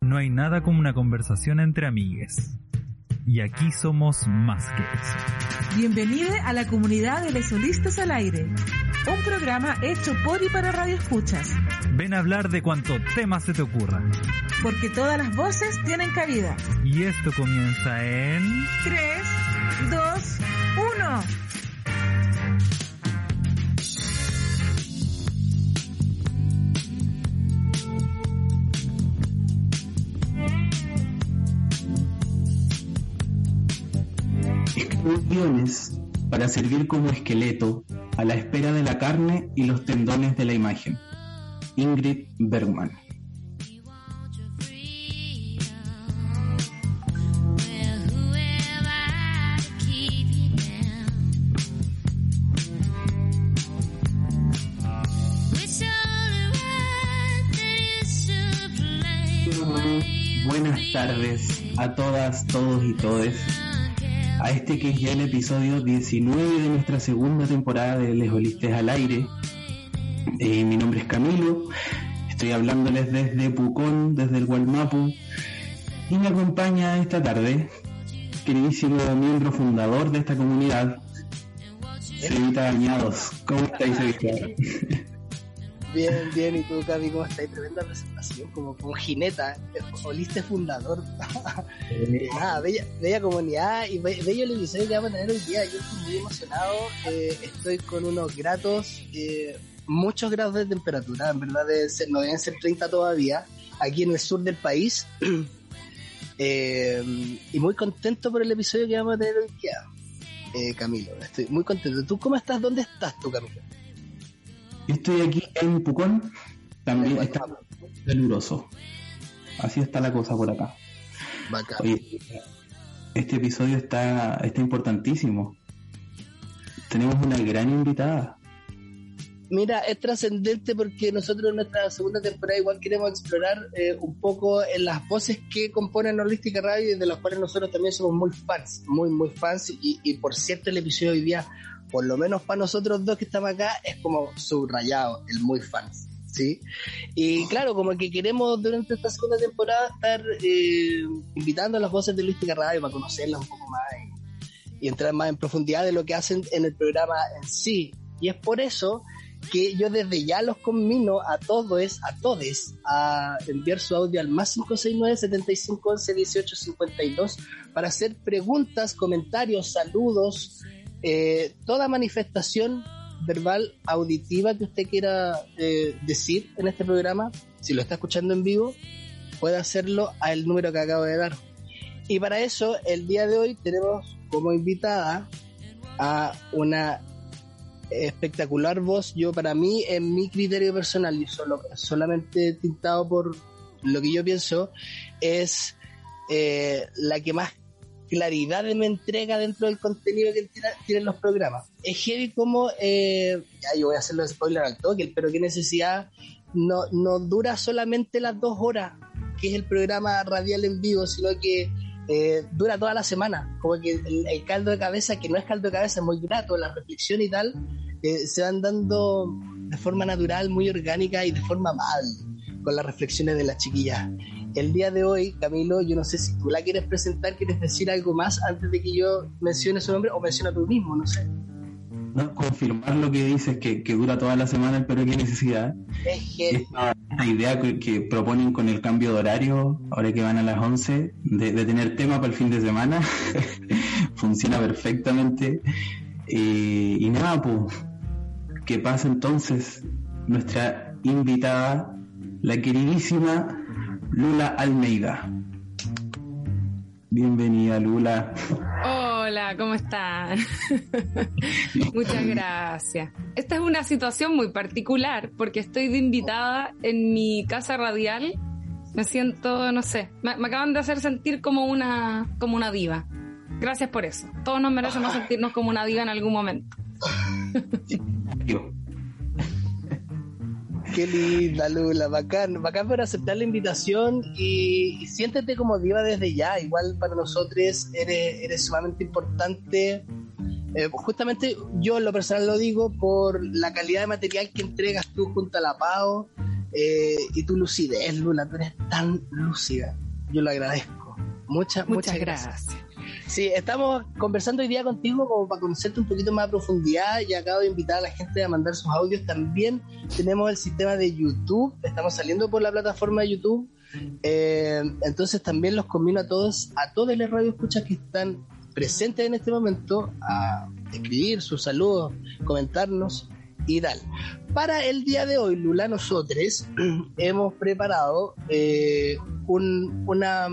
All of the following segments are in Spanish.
No hay nada como una conversación entre amigues. Y aquí somos más que eso. Bienvenido a la comunidad de Lesolistas al Aire, un programa hecho por y para Radio Escuchas. Ven a hablar de cuanto tema se te ocurra. Porque todas las voces tienen cabida. Y esto comienza en... 3, 2, 1. Para servir como esqueleto a la espera de la carne y los tendones de la imagen. Ingrid Bergman. Buenas tardes a todas, todos y todes a este que es ya el episodio 19 de nuestra segunda temporada de Les Olistes al Aire. Eh, mi nombre es Camilo, estoy hablándoles desde Pucón, desde el Gualmapu, y me acompaña esta tarde, queridísimo miembro fundador de esta comunidad, Sevita Dañados. ¿Cómo estáis, Sevita? Bien, bien, ¿y tú, Cami, cómo estás? Tremenda presentación, como, como jineta, oliste fundador. Nada, bella, bella comunidad y bello el episodio que vamos a tener hoy día. Yo estoy muy emocionado, eh, estoy con unos gratos, eh, muchos grados de temperatura, en verdad no deben ser 30 todavía, aquí en el sur del país. eh, y muy contento por el episodio que vamos a tener hoy día, eh, Camilo. Estoy muy contento. ¿Tú cómo estás? ¿Dónde estás tú, Camilo? Estoy aquí en Pucón, también está caluroso. Así está la cosa por acá. Oye, este episodio está, está importantísimo. Tenemos una gran invitada. Mira, es trascendente porque nosotros en nuestra segunda temporada igual queremos explorar eh, un poco en las voces que componen Holística Radio y de las cuales nosotros también somos muy fans, muy, muy fans. Y, y por cierto, el episodio de hoy día por lo menos para nosotros dos que estamos acá, es como subrayado, el muy fans. ¿sí? Y claro, como que queremos durante esta segunda temporada estar eh, invitando a las voces de Luística Radio para conocerlas un poco más y, y, entrar más en profundidad de lo que hacen en el programa en sí. Y es por eso que yo desde ya los conmino a todos, a todes, a enviar su audio al más 569 75 11 18 52 para hacer preguntas, comentarios, saludos, eh, toda manifestación verbal, auditiva que usted quiera eh, decir en este programa, si lo está escuchando en vivo, puede hacerlo al número que acabo de dar. Y para eso, el día de hoy tenemos como invitada a una espectacular voz. Yo, para mí, en mi criterio personal, y solo, solamente tintado por lo que yo pienso, es eh, la que más claridad me entrega dentro del contenido que tienen los programas. Es heavy como, eh, ya yo voy a hacerlo de spoiler al toque, pero qué necesidad, no, no dura solamente las dos horas, que es el programa radial en vivo, sino que eh, dura toda la semana, como que el, caldo de cabeza, que no es caldo de cabeza, es muy grato, la reflexión y tal, eh, se van dando de forma natural, muy orgánica y de forma mal, con las reflexiones de las chiquillas el día de hoy, Camilo, yo no sé si tú la quieres presentar, quieres decir algo más antes de que yo mencione su nombre o menciona tú mismo, no sé. No, confirmar lo que dices, que, dura toda la semana, pero qué necesidad. Es Esta, idea que, proponen con el cambio de horario, ahora que van a las 11, de, tener tema para el fin de semana, funciona perfectamente. Eh, y nada, pues, ¿qué pasa entonces? Nuestra invitada, la queridísima Lula Almeida. Bienvenida, Lula. Hola, ¿cómo están? Muchas gracias. Esta es una situación muy particular porque estoy de invitada en mi casa radial. Me siento, no sé, me, acaban de hacer sentir como una, como una diva. Gracias por eso. Todos nos merecemos sentirnos como una diva en algún momento. Qué linda, Lula, bacán, bacán por aceptar la invitación y, siéntete como diva desde ya. Igual para nosotros eres, eres sumamente importante. Eh, justamente yo en lo personal lo digo por la calidad de material que entregas tú junto a la PAO. eh, y tu lucidez, Lula, tú eres tan lúcida. Yo lo agradezco. Muchas, muchas, gracias. Sí, estamos conversando hoy día contigo como para conocerte un poquito más a profundidad y acabo de invitar a la gente a mandar sus audios. También tenemos el sistema de YouTube, estamos saliendo por la plataforma de YouTube. Eh, entonces también los convino a todos, a todos los radioescuchas que están presentes en este momento a escribir sus saludos, comentarnos y tal. Para el día de hoy, Lula, nosotros hemos preparado eh, una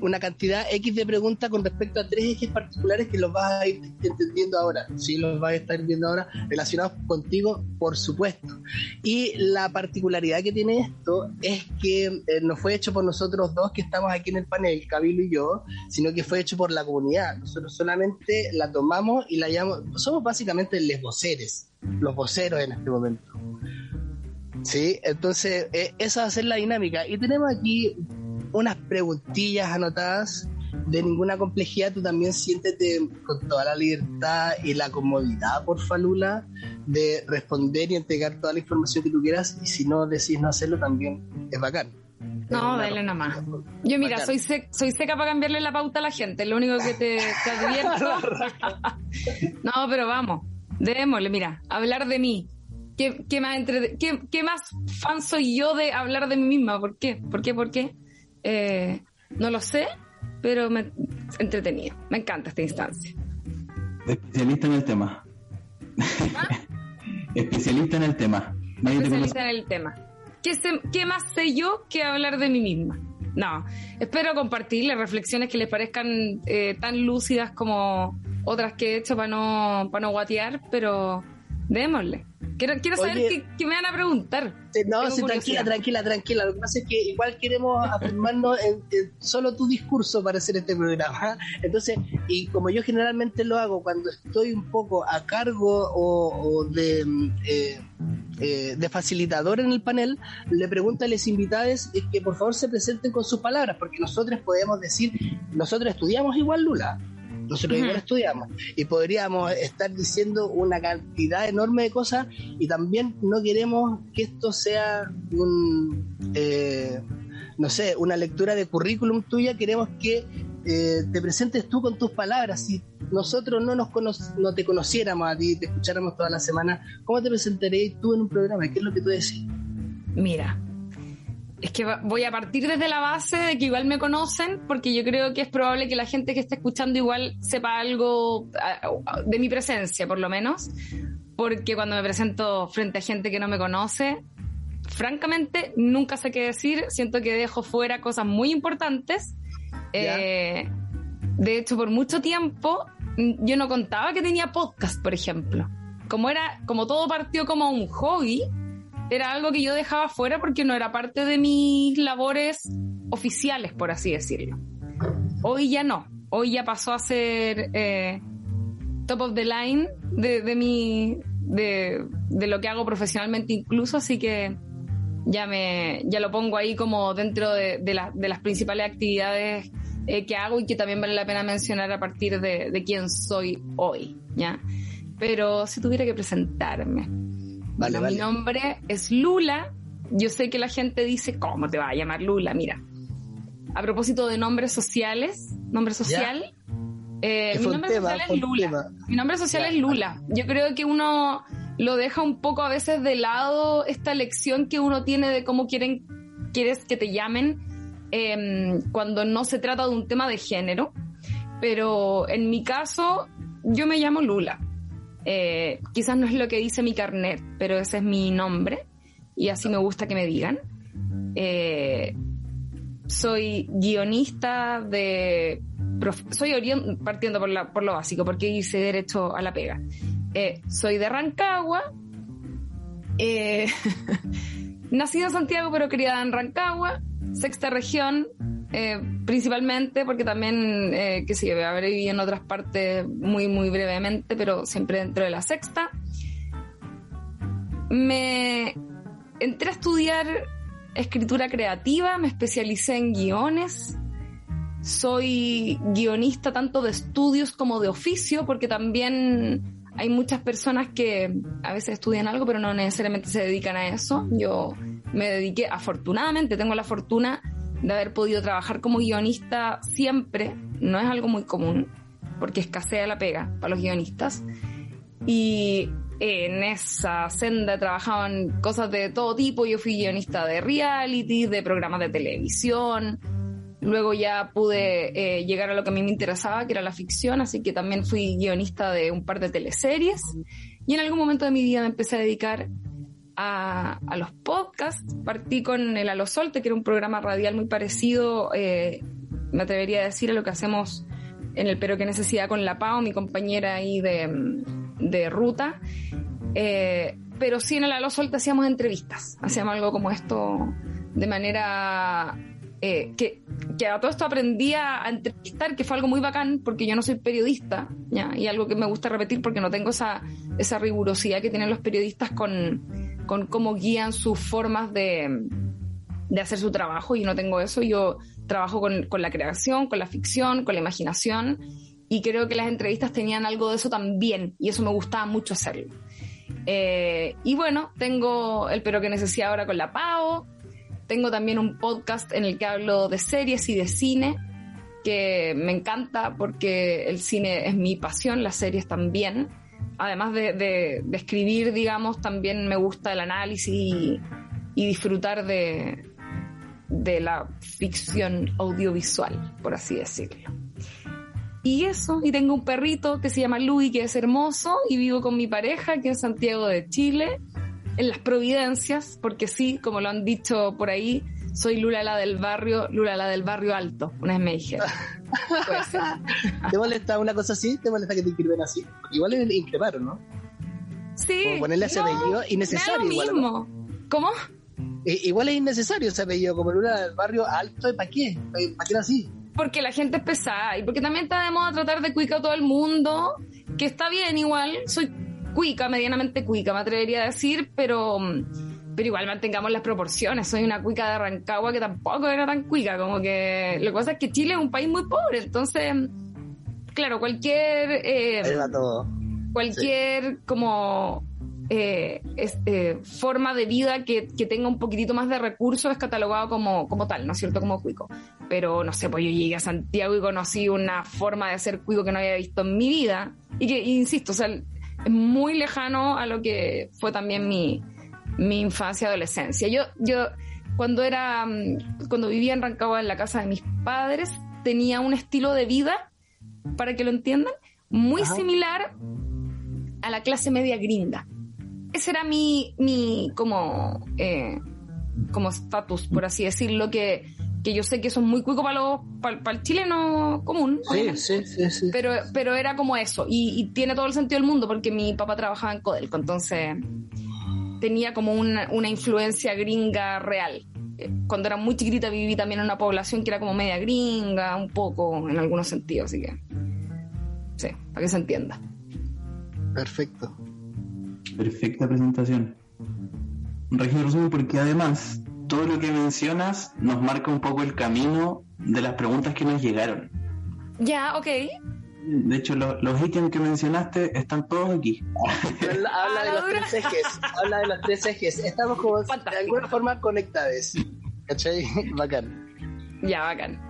una cantidad X de preguntas con respecto a tres ejes particulares que los vas a ir entendiendo ahora. Sí, los vas a estar viendo ahora relacionados contigo, por supuesto. Y la particularidad que tiene esto es que eh, no fue hecho por nosotros dos que estamos aquí en el panel, Cabilo y yo, sino que fue hecho por la comunidad. Nosotros solamente la tomamos y la llamamos, somos básicamente les voceres, los voceros en este momento. Sí, entonces eh, esa va a ser la dinámica. Y tenemos aquí unas preguntillas anotadas de ninguna complejidad, tú también siéntete con toda la libertad y la comodidad, por Falula, de responder y entregar toda la información que tú quieras y si no decís no hacerlo también es bacán. No, dale nomás. Yo mira, soy, soy seca para cambiarle la pauta a la gente, lo único que te, advierto. no, pero vamos, démosle, mira, hablar de mí. ¿Qué, qué más entre, qué, ¿Qué más fan soy yo de hablar de mí misma? ¿Por qué? ¿Por qué? ¿Por qué? Eh, no lo sé, pero me entretenido. Me encanta esta instancia. Especialista en el tema. ¿Ah? Especialista en el tema. Especialista en el tema. ¿Qué, más sé yo que hablar de mí misma? No, espero compartirles reflexiones que les parezcan eh, tan lúcidas como otras que he hecho para no, para no guatear, pero démosle. Quiero, quiero saber qué, me van a preguntar. No, sí, tranquila, tranquila, tranquila. Lo que pasa es que igual queremos afirmarnos en, solo tu discurso para hacer este programa. Entonces, y como yo generalmente lo hago cuando estoy un poco a cargo o, de, eh, eh, de facilitador en el panel, le pregunto a los invitados que por favor se presenten con sus palabras, porque nosotros podemos decir, nosotros estudiamos igual Lula nosotros igual estudiamos y podríamos estar diciendo una cantidad enorme de cosas y también no queremos que esto sea un, eh, no sé, una lectura de currículum tuya, queremos que eh, te presentes tú con tus palabras. Si nosotros no, nos no te conociéramos a ti, te escucháramos toda la semana, ¿cómo te presentarías tú en un programa? ¿Qué es lo que tú decís? Mira, es que voy a partir desde la base de que igual me conocen, porque yo creo que es probable que la gente que esté escuchando igual sepa algo de mi presencia, por lo menos, porque cuando me presento frente a gente que no me conoce, francamente nunca sé qué decir, siento que dejo fuera cosas muy importantes. Eh, de hecho, por mucho tiempo yo no contaba que tenía podcast, por ejemplo. Como era, como todo partió como un hobby, era algo que yo dejaba fuera porque no era parte de mis labores oficiales, por así decirlo. Hoy ya no, hoy ya pasó a ser eh, top of the line de, de mi, de, lo que hago profesionalmente incluso, así que ya me, ya lo pongo ahí como dentro de, de las principales actividades eh, que hago y que también vale la pena mencionar a partir de, de quién soy hoy, ¿ya? Pero si tuviera que presentarme, mi nombre es Lula. Yo sé que la gente dice, ¿cómo te va a llamar Lula? Mira, a propósito de nombres sociales, nombre social, eh, mi nombre social es Lula. Mi nombre social es Lula. Yo creo que uno lo deja un poco a veces de lado esta elección que uno tiene de cómo quieren, quieres que te llamen em, cuando no se trata de un tema de género. Pero en mi caso, yo me llamo Lula. Eh, quizás no es lo que dice mi carnet, pero ese es mi nombre y así me gusta que me digan. Eh, soy guionista de... Soy partiendo por, la, por lo básico, porque hice derecho a la pega. Eh, soy de Rancagua. nacida en Santiago, pero criada en Rancagua. Sexta región, eh, principalmente porque también, eh, que sí, habré vivido en otras partes muy, muy brevemente, pero siempre dentro de la sexta. Me entré a estudiar escritura creativa, me especialicé en guiones. Soy guionista tanto de estudios como de oficio, porque también hay muchas personas que a veces estudian algo, pero no necesariamente se dedican a eso. Yo me dediqué, afortunadamente tengo la fortuna de haber podido trabajar como guionista siempre, no es algo muy común, porque escasea la pega para los guionistas. Y en esa senda trabajaban cosas de todo tipo, yo fui guionista de reality, de programas de televisión, Luego ya pude eh, llegar a lo que a mí me interesaba, que era la ficción, así que también fui guionista de un par de teleseries. Y en algún momento de mi vida me empecé a dedicar a, los podcasts. Partí con el Alosolte, que era un programa radial muy parecido, eh, me atrevería a decir, a lo que hacemos en el Pero que Necesidad con la Pau, mi compañera ahí de, ruta. Eh, pero sí en el Alosolte hacíamos entrevistas, hacíamos algo como esto de manera eh, que, que, a todo esto aprendí a, entrevistar, que fue algo muy bacán, porque yo no soy periodista, ¿ya? y algo que me gusta repetir porque no tengo esa, esa rigurosidad que tienen los periodistas con, con cómo guían sus formas de, de hacer su trabajo, y no tengo eso, yo trabajo con, con la creación, con la ficción, con la imaginación, y creo que las entrevistas tenían algo de eso también, y eso me gustaba mucho hacerlo. Eh, y bueno, tengo el pero que necesito ahora con la PAO, tengo también un podcast en el que hablo de series y de cine, que me encanta porque el cine es mi pasión, las series también. Además de, escribir, digamos, también me gusta el análisis y, disfrutar de, la ficción audiovisual, por así decirlo. Y eso, y tengo un perrito que se llama Louis, que es hermoso, y vivo con mi pareja, que es Santiago de Chile, en las providencias, porque sí, como lo han dicho por ahí, soy Lula la del barrio, Lula la del barrio alto, una vez me dijeron. ¿Te molesta una cosa así? ¿Te molesta que te inscriben así? Igual es increpar, ¿no? Sí. Como ponerle ese apellido innecesario. igual, mismo. ¿Cómo? igual es innecesario ese apellido, como Lula del barrio alto, ¿para qué? ¿Para qué así? Porque la gente es pesada y porque también está de moda tratar de cuicar a todo el mundo, que está bien igual, soy cuica, medianamente cuica, me atrevería a decir, pero, pero igual mantengamos las proporciones. Soy una cuica de Rancagua que tampoco era tan cuica, como que lo que pasa es que Chile es un país muy pobre, entonces, claro, cualquier... Eh, cualquier como eh, eh, forma de vida que, que, tenga un poquitito más de recursos es catalogado como, como tal, ¿no es cierto? Como cuico. Pero no sé, pues yo llegué a Santiago y conocí una forma de hacer cuico que no había visto en mi vida. Y que, insisto, o sea, es muy lejano a lo que fue también mi, mi infancia, adolescencia. Yo, yo cuando era, mm, cuando vivía en Rancagua en la casa de mis padres, tenía un estilo de vida, para que lo entiendan, muy similar a la clase media gringa. Ese era mi, mi como, eh, como estatus, por así decirlo, que que yo sé que son muy cuicos para, para, el chileno común. Sí, sí, sí, sí, Pero, pero era como eso. Y, tiene todo el sentido del mundo porque mi papá trabajaba en Codelco, entonces tenía como una, una influencia gringa real. Eh, cuando era muy chiquitita viví también en una población que era como media gringa, un poco en algunos sentidos, así que. Sí, para que se entienda. Perfecto. Perfecta presentación. Resumen porque además todo lo que mencionas nos marca un poco el camino de las preguntas que nos llegaron. Ya, ok. De hecho, los ítems que mencionaste están todos aquí. Habla, de los tres ejes. Habla de los tres ejes. Estamos como de alguna forma conectados. ¿Cachai? Bacán. Ya, bacán.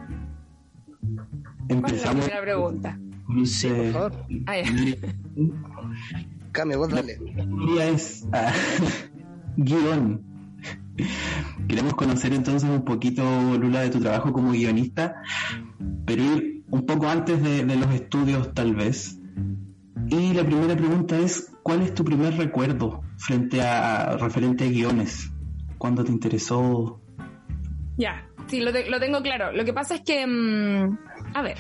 Empezamos. ¿Cuál la pregunta? Sí, por favor. Ah, Cambio, vos dale. es ah, guion. Queremos conocer entonces un poquito, Lula, de tu trabajo como guionista, pero ir un poco antes de, los estudios tal vez. Y la primera pregunta es, ¿cuál es tu primer recuerdo frente a referente a guiones? ¿Cuándo te interesó? Ya, sí, lo, lo tengo claro. Lo que pasa es que, mm, a ver,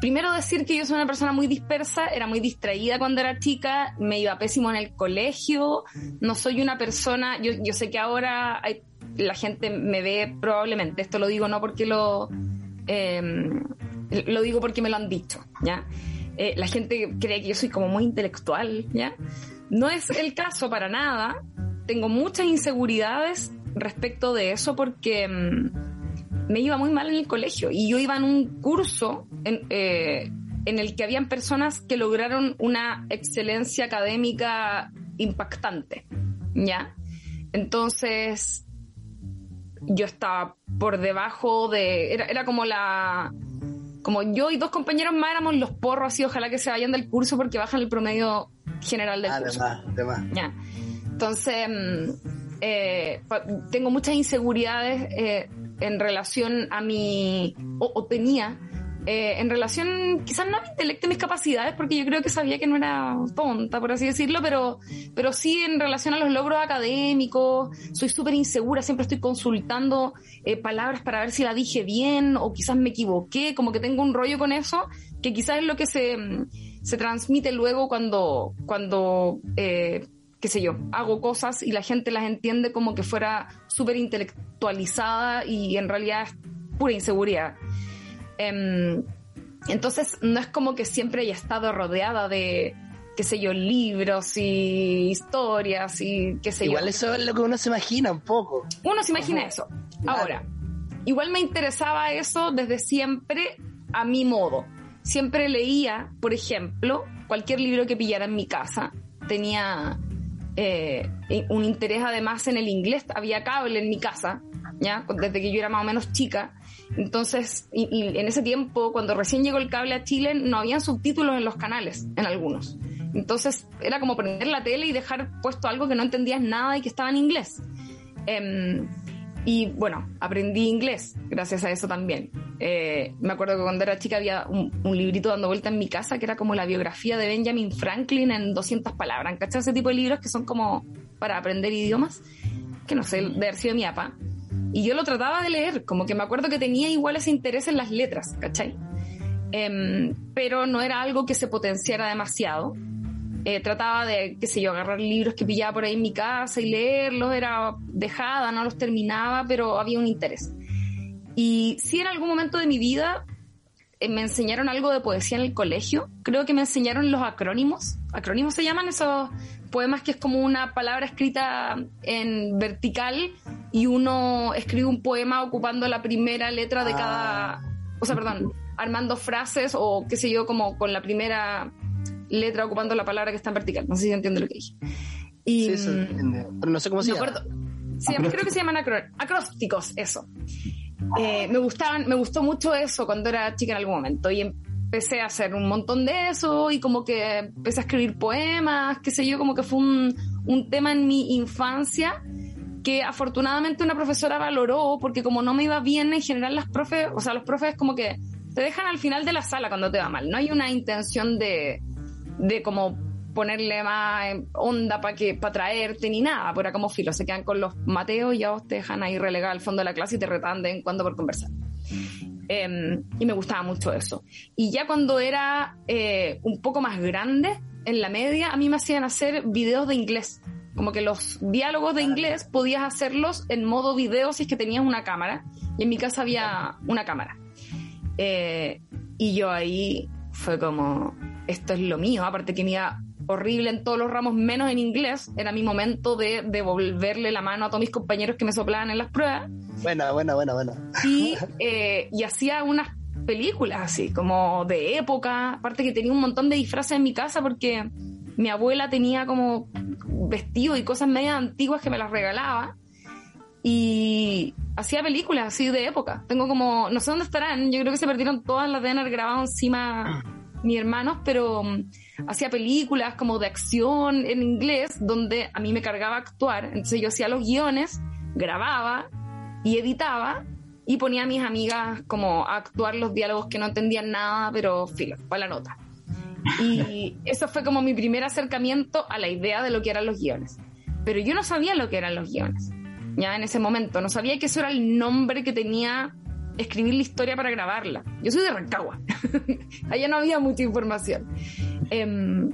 Primero decir que yo soy una persona muy dispersa, era muy distraída cuando era chica, me iba pésimo en el colegio, no soy una persona, yo, yo sé que ahora la gente me ve probablemente, esto lo digo no porque lo, em, lo digo porque me lo han dicho, ¿ya? Eh, la gente cree que yo soy como muy intelectual, ¿ya? No es el caso para nada, tengo muchas inseguridades respecto de eso porque... Em, me iba muy mal en el colegio y yo iba en un curso en, eh, en el que habían personas que lograron una excelencia académica impactante, ¿ya? entonces, yo estaba por debajo de. Era, era como la. Como yo y dos compañeros más éramos los porros, así, ojalá que se vayan del curso porque bajan el promedio general del curso. Además, además. Ya. Entonces, mm, eh, tengo muchas inseguridades eh, en relación a mi. o, o tenía. Eh, en relación, quizás no a mi intelecto y mis capacidades, porque yo creo que sabía que no era tonta, por así decirlo, pero, pero sí en relación a los logros académicos, soy súper insegura, siempre estoy consultando eh, palabras para ver si la dije bien o quizás me equivoqué, como que tengo un rollo con eso, que quizás es lo que se, mm, se transmite luego cuando, cuando eh, qué sé yo, hago cosas y la gente las entiende como que fuera súper intelectualizada y en realidad es pura inseguridad. Em, entonces, no es como que siempre haya estado rodeada de, qué sé yo, libros y historias y qué sé Igual yo. eso es lo que uno se imagina un poco. Uno se imagina eso. Claro. Ahora, igual me interesaba eso desde siempre a mi modo. Siempre leía, por ejemplo, cualquier libro que pillara en mi casa. Tenía eh, un interés además en el inglés. Había cable en mi casa, ¿ya? Desde que yo era más o menos chica. Entonces, en ese tiempo, cuando recién llegó el cable a Chile, no habían subtítulos en los canales, en algunos. Entonces, era como prender la tele y dejar puesto algo que no entendías nada y que estaba en inglés. Em, y bueno, aprendí inglés gracias a eso también. Eh, me acuerdo que cuando era chica había un, un librito dando vuelta en mi casa que era como la biografía de Benjamin Franklin en 200 palabras. ¿Cachai? Ese tipo de libros que son como para aprender idiomas, que no sé, de haber sido mi papá. Y yo lo trataba de leer, como que me acuerdo que tenía igual ese interés en las letras, ¿cachai? Em, pero no era algo que se potenciara demasiado. Eh, trataba de, qué sé yo, agarrar libros que pillaba por ahí en mi casa y leerlos, era dejada, no los terminaba, pero había un interés. Y sí en algún momento de mi vida eh, me enseñaron algo de poesía en el colegio, creo que me enseñaron los acrónimos, acrónimos se llaman esos poemas que es como una palabra escrita en vertical y uno escribe un poema ocupando la primera letra de cada, o sea, perdón, armando frases o qué sé yo, como con la primera letra ocupando la palabra que está en vertical. No sé si entiende lo que dije. Y, Sí, se mm, entiende. Pero no sé cómo se llama. Se llama- creo que se llaman acro- acrósticos, eso. Eh, me gustaban, me gustó mucho eso cuando era chica en algún momento y empecé a hacer un montón de eso y como que empecé a escribir poemas, qué sé yo, como que fue un, un tema en mi infancia que afortunadamente una profesora valoró porque como no me iba bien en general las profes, o sea, los profes como que te dejan al final de la sala cuando te va mal, no hay una intención de, de como ponerle más eh, onda para que para traerte ni nada, acá como filo, se quedan con los mateos y ya vos te dejan ahí relegado al fondo de la clase y te retan de en cuando por conversar. Eh, y me gustaba mucho eso. Y ya cuando era eh, un poco más grande, en la media, a mí me hacían hacer videos de inglés. Como que los diálogos de inglés podías hacerlos en modo video si es que tenías una cámara. Y en mi casa había una cámara. Eh, y yo ahí fue como, esto es lo mío. Aparte que me iba horrible en todos los ramos, menos en inglés. Era mi momento de devolverle la mano a todos mis compañeros que me soplaban en las pruebas Buena, buena, buena, buena. y, eh, y hacía unas películas así, como de época. Aparte que tenía un montón de disfraces en mi casa porque mi abuela tenía como vestidos y cosas medias antiguas que me las regalaba. Y hacía películas así de época. Tengo como, no sé dónde estarán, yo creo que se perdieron todas las de haber grabado encima mis hermanos, pero mm, hacía películas como de acción en inglés, donde a mí me cargaba actuar. Entonces yo hacía los guiones, grababa y editaba y ponía a mis amigas como a actuar los diálogos que no entendían nada, pero filo, para la nota. Y eso fue como mi primer acercamiento a la idea de lo que eran los guiones. Pero yo no sabía lo que eran los guiones, ya en ese momento. No sabía que eso era el nombre que tenía escribir la historia para grabarla. Yo soy de Rancagua. Allá no había mucha información. Em,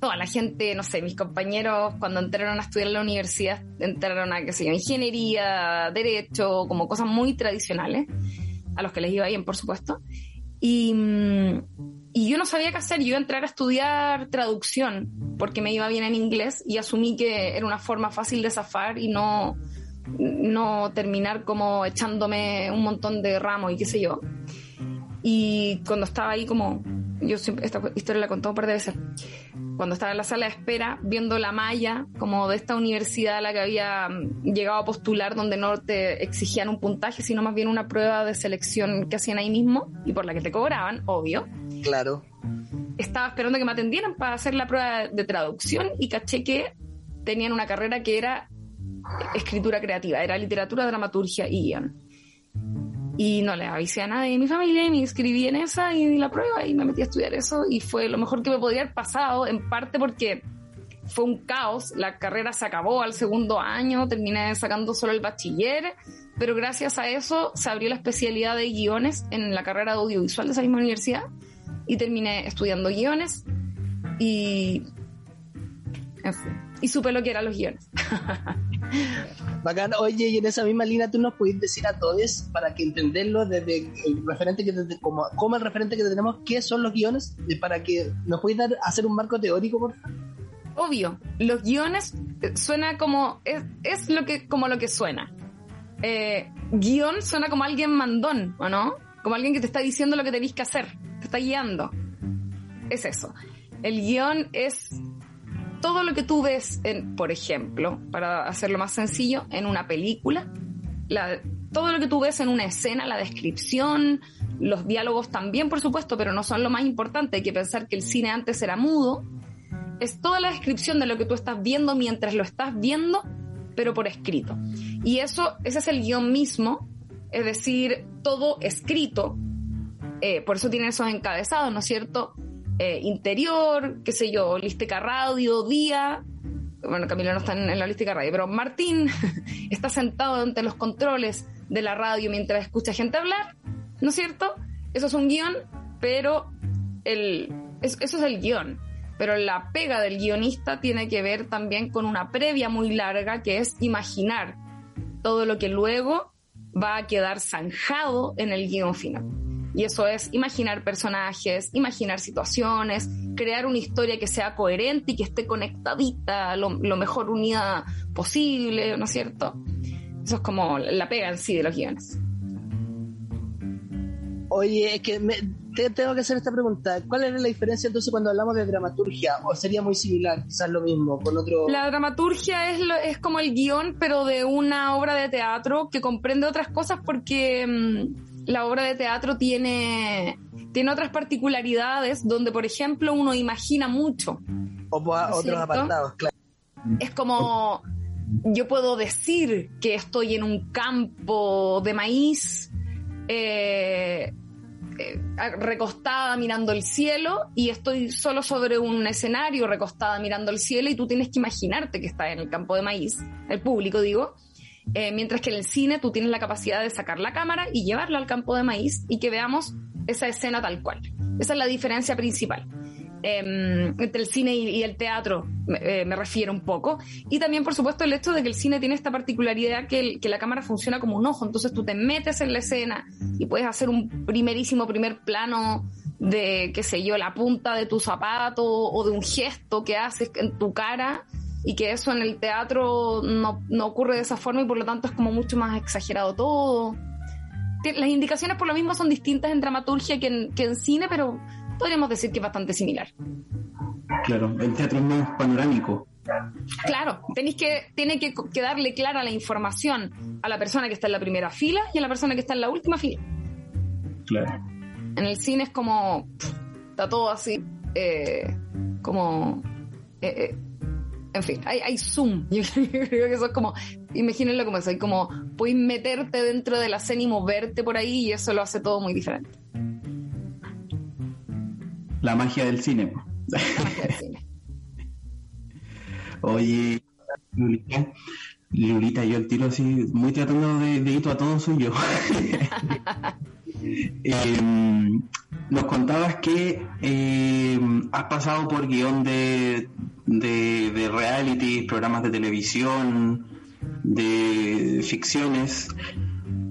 toda la gente, no sé, mis compañeros cuando entraron a estudiar en la universidad, entraron a, qué sé yo, ingeniería, derecho, como cosas muy tradicionales, a los que les iba bien, por supuesto. Y, mm, y yo no sabía qué hacer, yo iba a entrar a estudiar traducción, porque me iba bien en inglés y asumí que era una forma fácil de zafar y no, no terminar como echándome un montón de ramos y qué sé yo. Y cuando estaba ahí como, yo siempre, esta historia la he contado un par de veces, cuando estaba en la sala de espera, viendo la malla como de esta universidad a la que había mm, llegado a postular, donde no te exigían un puntaje, sino más bien una prueba de selección que hacían ahí mismo y por la que te cobraban, obvio. Claro. Estaba esperando que me atendieran para hacer la prueba de traducción y caché que tenían una carrera que era escritura creativa, era literatura, dramaturgia y guion. Y no le avisé a nadie de mi familia y me inscribí en esa y di la prueba y me metí a estudiar eso y fue lo mejor que me podía haber pasado, en parte porque fue un caos, la carrera se acabó al segundo año, terminé sacando solo el bachiller, pero gracias a eso se abrió la especialidad de guiones en la carrera de audiovisual de esa misma universidad y terminé estudiando guiones y... En fin, y supe lo que eran los guiones. Bacán. Oye, y en esa misma línea tú nos puedes decir a todos, para que entenderlo desde el referente que como, como el referente que tenemos, qué son los guiones, para que nos puedes dar, hacer un marco teórico, por favor. Obvio, los guiones eh, suena como, es, es lo que, como lo que suena. Eh, guion suena como alguien mandón, ¿o no? Como alguien que te está diciendo lo que tenés que hacer, te está guiando. Es eso. El guion es todo lo que tú ves, en, por ejemplo, para hacerlo más sencillo, en una película, todo lo que tú ves en una escena, la descripción, los diálogos también, por supuesto, pero no son lo más importante. Hay que pensar que el cine antes era mudo. Es toda la descripción de lo que tú estás viendo mientras lo estás viendo, pero por escrito. Y eso, ese es el guion mismo, es decir, todo escrito. Eh, por eso tiene esos encabezados, ¿no es cierto? Eh, interior, qué sé yo, Lística Radio, Día. Bueno, Camilo no está en, la Lística Radio, pero Martín está sentado ante los controles de la radio mientras escucha gente hablar, ¿no es cierto? Eso es un guion, pero el, eso es el guion. Pero la pega del guionista tiene que ver también con una previa muy larga que es imaginar todo lo que luego va a quedar zanjado en el guion final. Y eso es imaginar personajes, imaginar situaciones, crear una historia que sea coherente y que esté conectadita, lo, mejor unida posible, ¿no es cierto? Eso es como la pega en sí de los guiones. Oye, es que te, tengo que hacer esta pregunta. ¿Cuál es la diferencia entonces cuando hablamos de dramaturgia? ¿O sería muy similar, quizás lo mismo, con otro...? La dramaturgia es, es como el guion, pero de una obra de teatro que comprende otras cosas porque... Mm, la obra de teatro tiene, tiene otras particularidades donde, por ejemplo, uno imagina mucho. O otros apartados, claro. Es como, yo puedo decir que estoy en un campo de maíz, eh, eh, recostada mirando el cielo y estoy solo sobre un escenario recostada mirando el cielo y tú tienes que imaginarte que estás en el campo de maíz, el público digo, eh, mientras que en el cine tú tienes la capacidad de sacar la cámara y llevarla al campo de maíz y que veamos esa escena tal cual. Esa es la diferencia principal. Em, entre el cine y, el teatro eh, me refiero un poco. Y también, por supuesto, el hecho de que el cine tiene esta particularidad que, que, la cámara funciona como un ojo. Entonces tú te metes en la escena y puedes hacer un primerísimo primer plano de, qué sé yo, la punta de tu zapato o de un gesto que haces en tu cara y que eso en el teatro no, no, ocurre de esa forma y por lo tanto es como mucho más exagerado todo. Las indicaciones por lo mismo son distintas en dramaturgia que en, que en cine, pero podríamos decir que es bastante similar. Claro, el teatro es más panorámico. Claro, tenéis que, tiene que, que, darle clara la información a la persona que está en la primera fila y a la persona que está en la última fila. Claro. En el cine es como, está todo así, eh, como, eh, eh, en fin, hay, zoom. Yo creo que eso es como, imagínenlo como eso, hay como, puedes meterte dentro de la escena y moverte por ahí y eso lo hace todo muy diferente. La magia del cine. La magia del cine. Oye, Lulita, Lulita, yo el tiro así, muy tratando de, de a todos soy yo. Em, nos contabas que em, has pasado por guion de, de, reality, programas de televisión, de ficciones,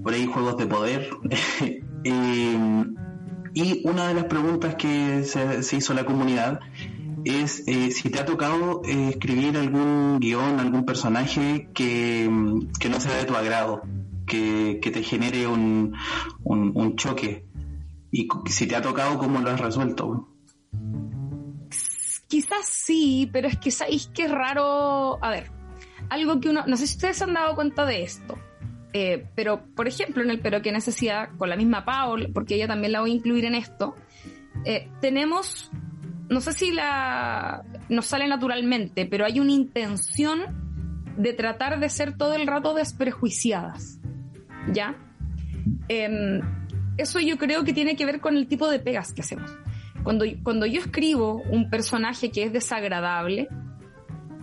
por ahí juegos de poder. Em, y una de las preguntas que se, hizo la comunidad es eh, si te ha tocado eh, escribir algún guion, algún personaje que, que no sea de tu agrado que, te genere un, un, choque. Y si te ha tocado, ¿cómo lo has resuelto? Quizás sí, pero es que sabéis que es raro. A ver, algo que uno. No sé si ustedes han dado cuenta de esto. Eh, pero, por ejemplo, en el Pero qué necesidad, con la misma Paul, porque ella también la voy a incluir en esto, eh, tenemos, no sé si la nos sale naturalmente, pero hay una intención de tratar de ser todo el rato desprejuiciadas. ¿Ya? Em, eso yo creo que tiene que ver con el tipo de pegas que hacemos. Cuando, cuando yo escribo un personaje que es desagradable,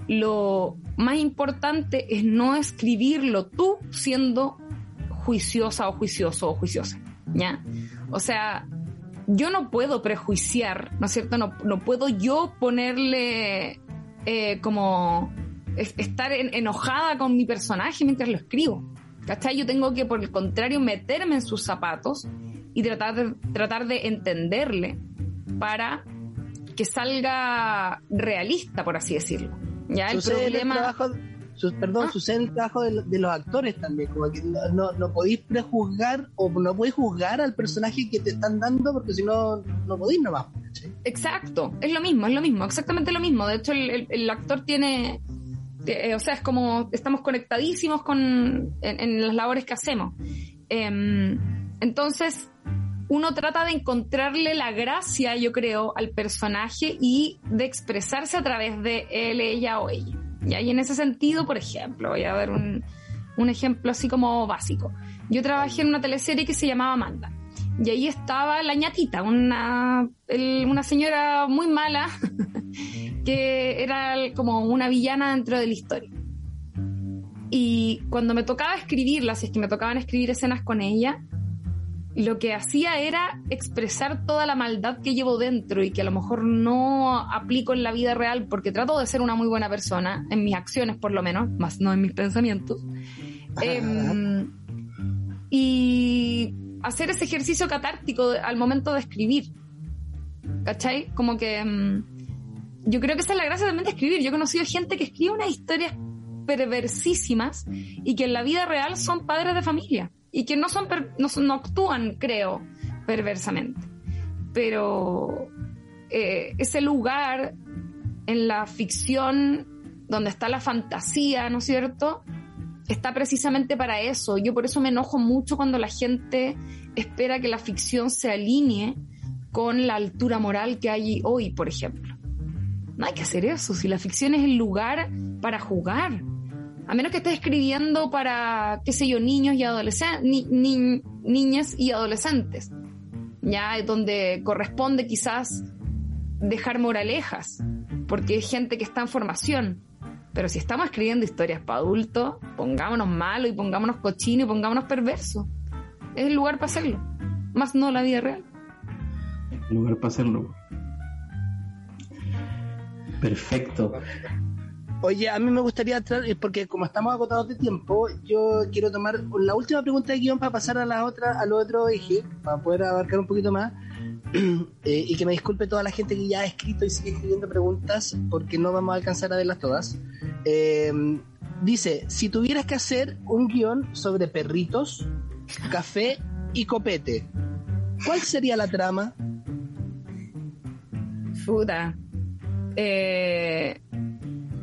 lo más importante es no escribirlo tú siendo juiciosa o juicioso o juiciosa, ¿ya? O sea, yo no puedo prejuiciar, ¿no es cierto? No, no puedo yo ponerle eh, como estar enojada con mi personaje mientras lo escribo. ¿Cachai? Yo tengo que, por el contrario, meterme en sus zapatos y tratar de, tratar de entenderle para que salga realista, por así decirlo. Ya el problema... perdón, ah. sucede el trabajo de, los actores también, como que no, no, podéis prejuzgar o no podéis juzgar al personaje que te están dando porque si no, no podéis nomás. Exacto, es lo mismo, es lo mismo, exactamente lo mismo. De hecho, el, el, actor tiene, eh, o sea, es como estamos conectadísimos con, en, las labores que hacemos. Em, entonces, uno trata de encontrarle la gracia, yo creo, al personaje y de expresarse a través de él, ella o ella. Y ahí en ese sentido, por ejemplo, voy a dar un, un ejemplo así como básico. Yo trabajé en una teleserie que se llamaba Amanda. Y ahí estaba la ñatita, una, una señora muy mala, que era como una villana dentro de la historia. Y cuando me tocaba escribirla, si es que me tocaban escribir escenas con ella, lo que hacía era expresar toda la maldad que llevo dentro y que a lo mejor no aplico en la vida real porque trato de ser una muy buena persona, en mis acciones por lo menos, más no en mis pensamientos. Em, y hacer ese ejercicio catártico al momento de escribir. ¿Cachai? Como que em, yo creo que esa es la gracia también de escribir. Yo he conocido gente que escribe unas historias perversísimas y que en la vida real son padres de familia y que no son no, actúan, creo, perversamente. Pero eh, ese lugar en la ficción donde está la fantasía, ¿no es cierto? Está precisamente para eso. Yo por eso me enojo mucho cuando la gente espera que la ficción se alinee con la altura moral que hay hoy, por ejemplo. No hay que hacer eso, si la ficción es el lugar para jugar, a menos que estés escribiendo para, qué sé yo, niños y adolescentes, niñas y adolescentes, ya donde corresponde quizás dejar moralejas, porque hay gente que está en formación. Pero si estamos escribiendo historias para adultos, pongámonos malos y pongámonos cochinos y pongámonos perversos. Es el lugar para hacerlo, más no la vida real. El lugar para hacerlo. Perfecto. Oye, a mí me gustaría, eh, porque como estamos agotados de tiempo, yo quiero tomar la última pregunta de guion para pasar a la otra, al otro eje, para poder abarcar un poquito más. Eh, y que me disculpe toda la gente que ya ha escrito y sigue escribiendo preguntas, porque no vamos a alcanzar a verlas todas. Eh, dice, si tuvieras que hacer un guion sobre perritos, café y copete, ¿cuál sería la trama? Fuda. Eh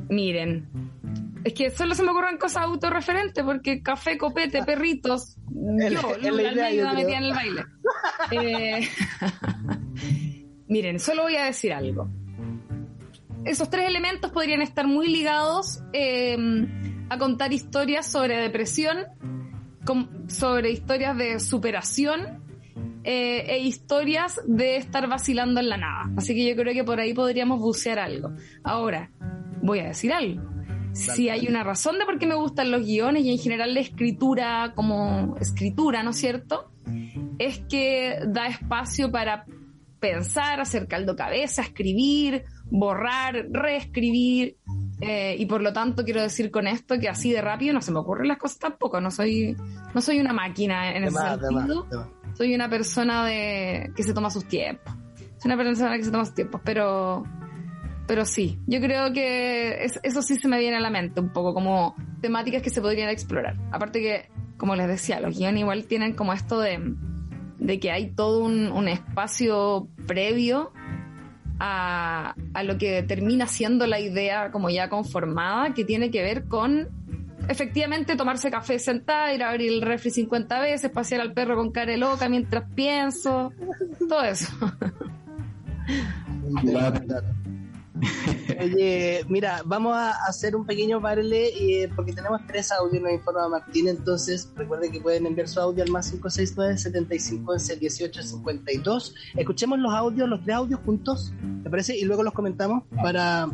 Miren, es que solo se me ocurren cosas autorreferentes porque café, copete, perritos, yo, la Almeida metía en el baile. Eh, miren, solo voy a decir algo. Esos tres elementos podrían estar muy ligados em, a contar historias sobre depresión, sobre historias de superación eh, e historias de estar vacilando en la nada. Así que yo creo que por ahí podríamos bucear algo. Ahora, voy a decir algo. Si hay una razón de por qué me gustan los guiones y en general la escritura como escritura, ¿no es cierto? Es que da espacio para pensar, hacer caldo cabeza, escribir, borrar, reescribir. Eh, y por lo tanto quiero decir con esto que así de rápido no se me ocurren las cosas tampoco. No soy, no soy una máquina en ese sentido. Soy una persona de que se toma sus tiempos. Soy una persona que se toma sus tiempos, pero pero sí, yo creo que eso sí se me viene a la mente, un poco como temáticas que se podrían explorar. Aparte que, como les decía, los guiones igual tienen como esto de, que hay todo un, espacio previo a, a lo que termina siendo la idea como ya conformada, que tiene que ver con efectivamente tomarse café sentada, ir a abrir el refri 50 veces, pasear al perro con cara de loca mientras pienso, todo eso. Oye, mira, vamos a hacer un pequeño parle eh, porque tenemos tres audios, nos informa Martín. Entonces, recuerden que pueden enviar su audio al más 569 75 18 52. Escuchemos los audios, los tres audios juntos, ¿te parece? Y luego los comentamos para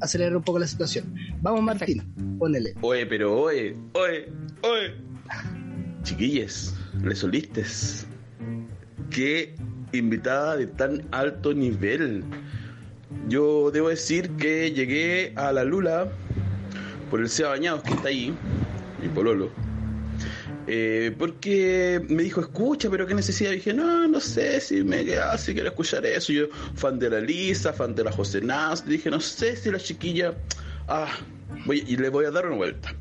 acelerar un poco la situación. Vamos, Martín, ponele. Oye, pero oye, oye, oye. Chiquilles, resolistes. Qué invitada de tan alto nivel. Yo debo decir que llegué a la Lula por el Seba Bañados que está ahí, mi pololo. Eh, porque me dijo, escucha, pero qué necesidad. Dije, no, no sé si me queda, si quiero escuchar eso. Yo, fan de la Lisa, fan de la José Naz. Dije, no sé si la chiquilla. Ah, voy, y le voy a dar una vuelta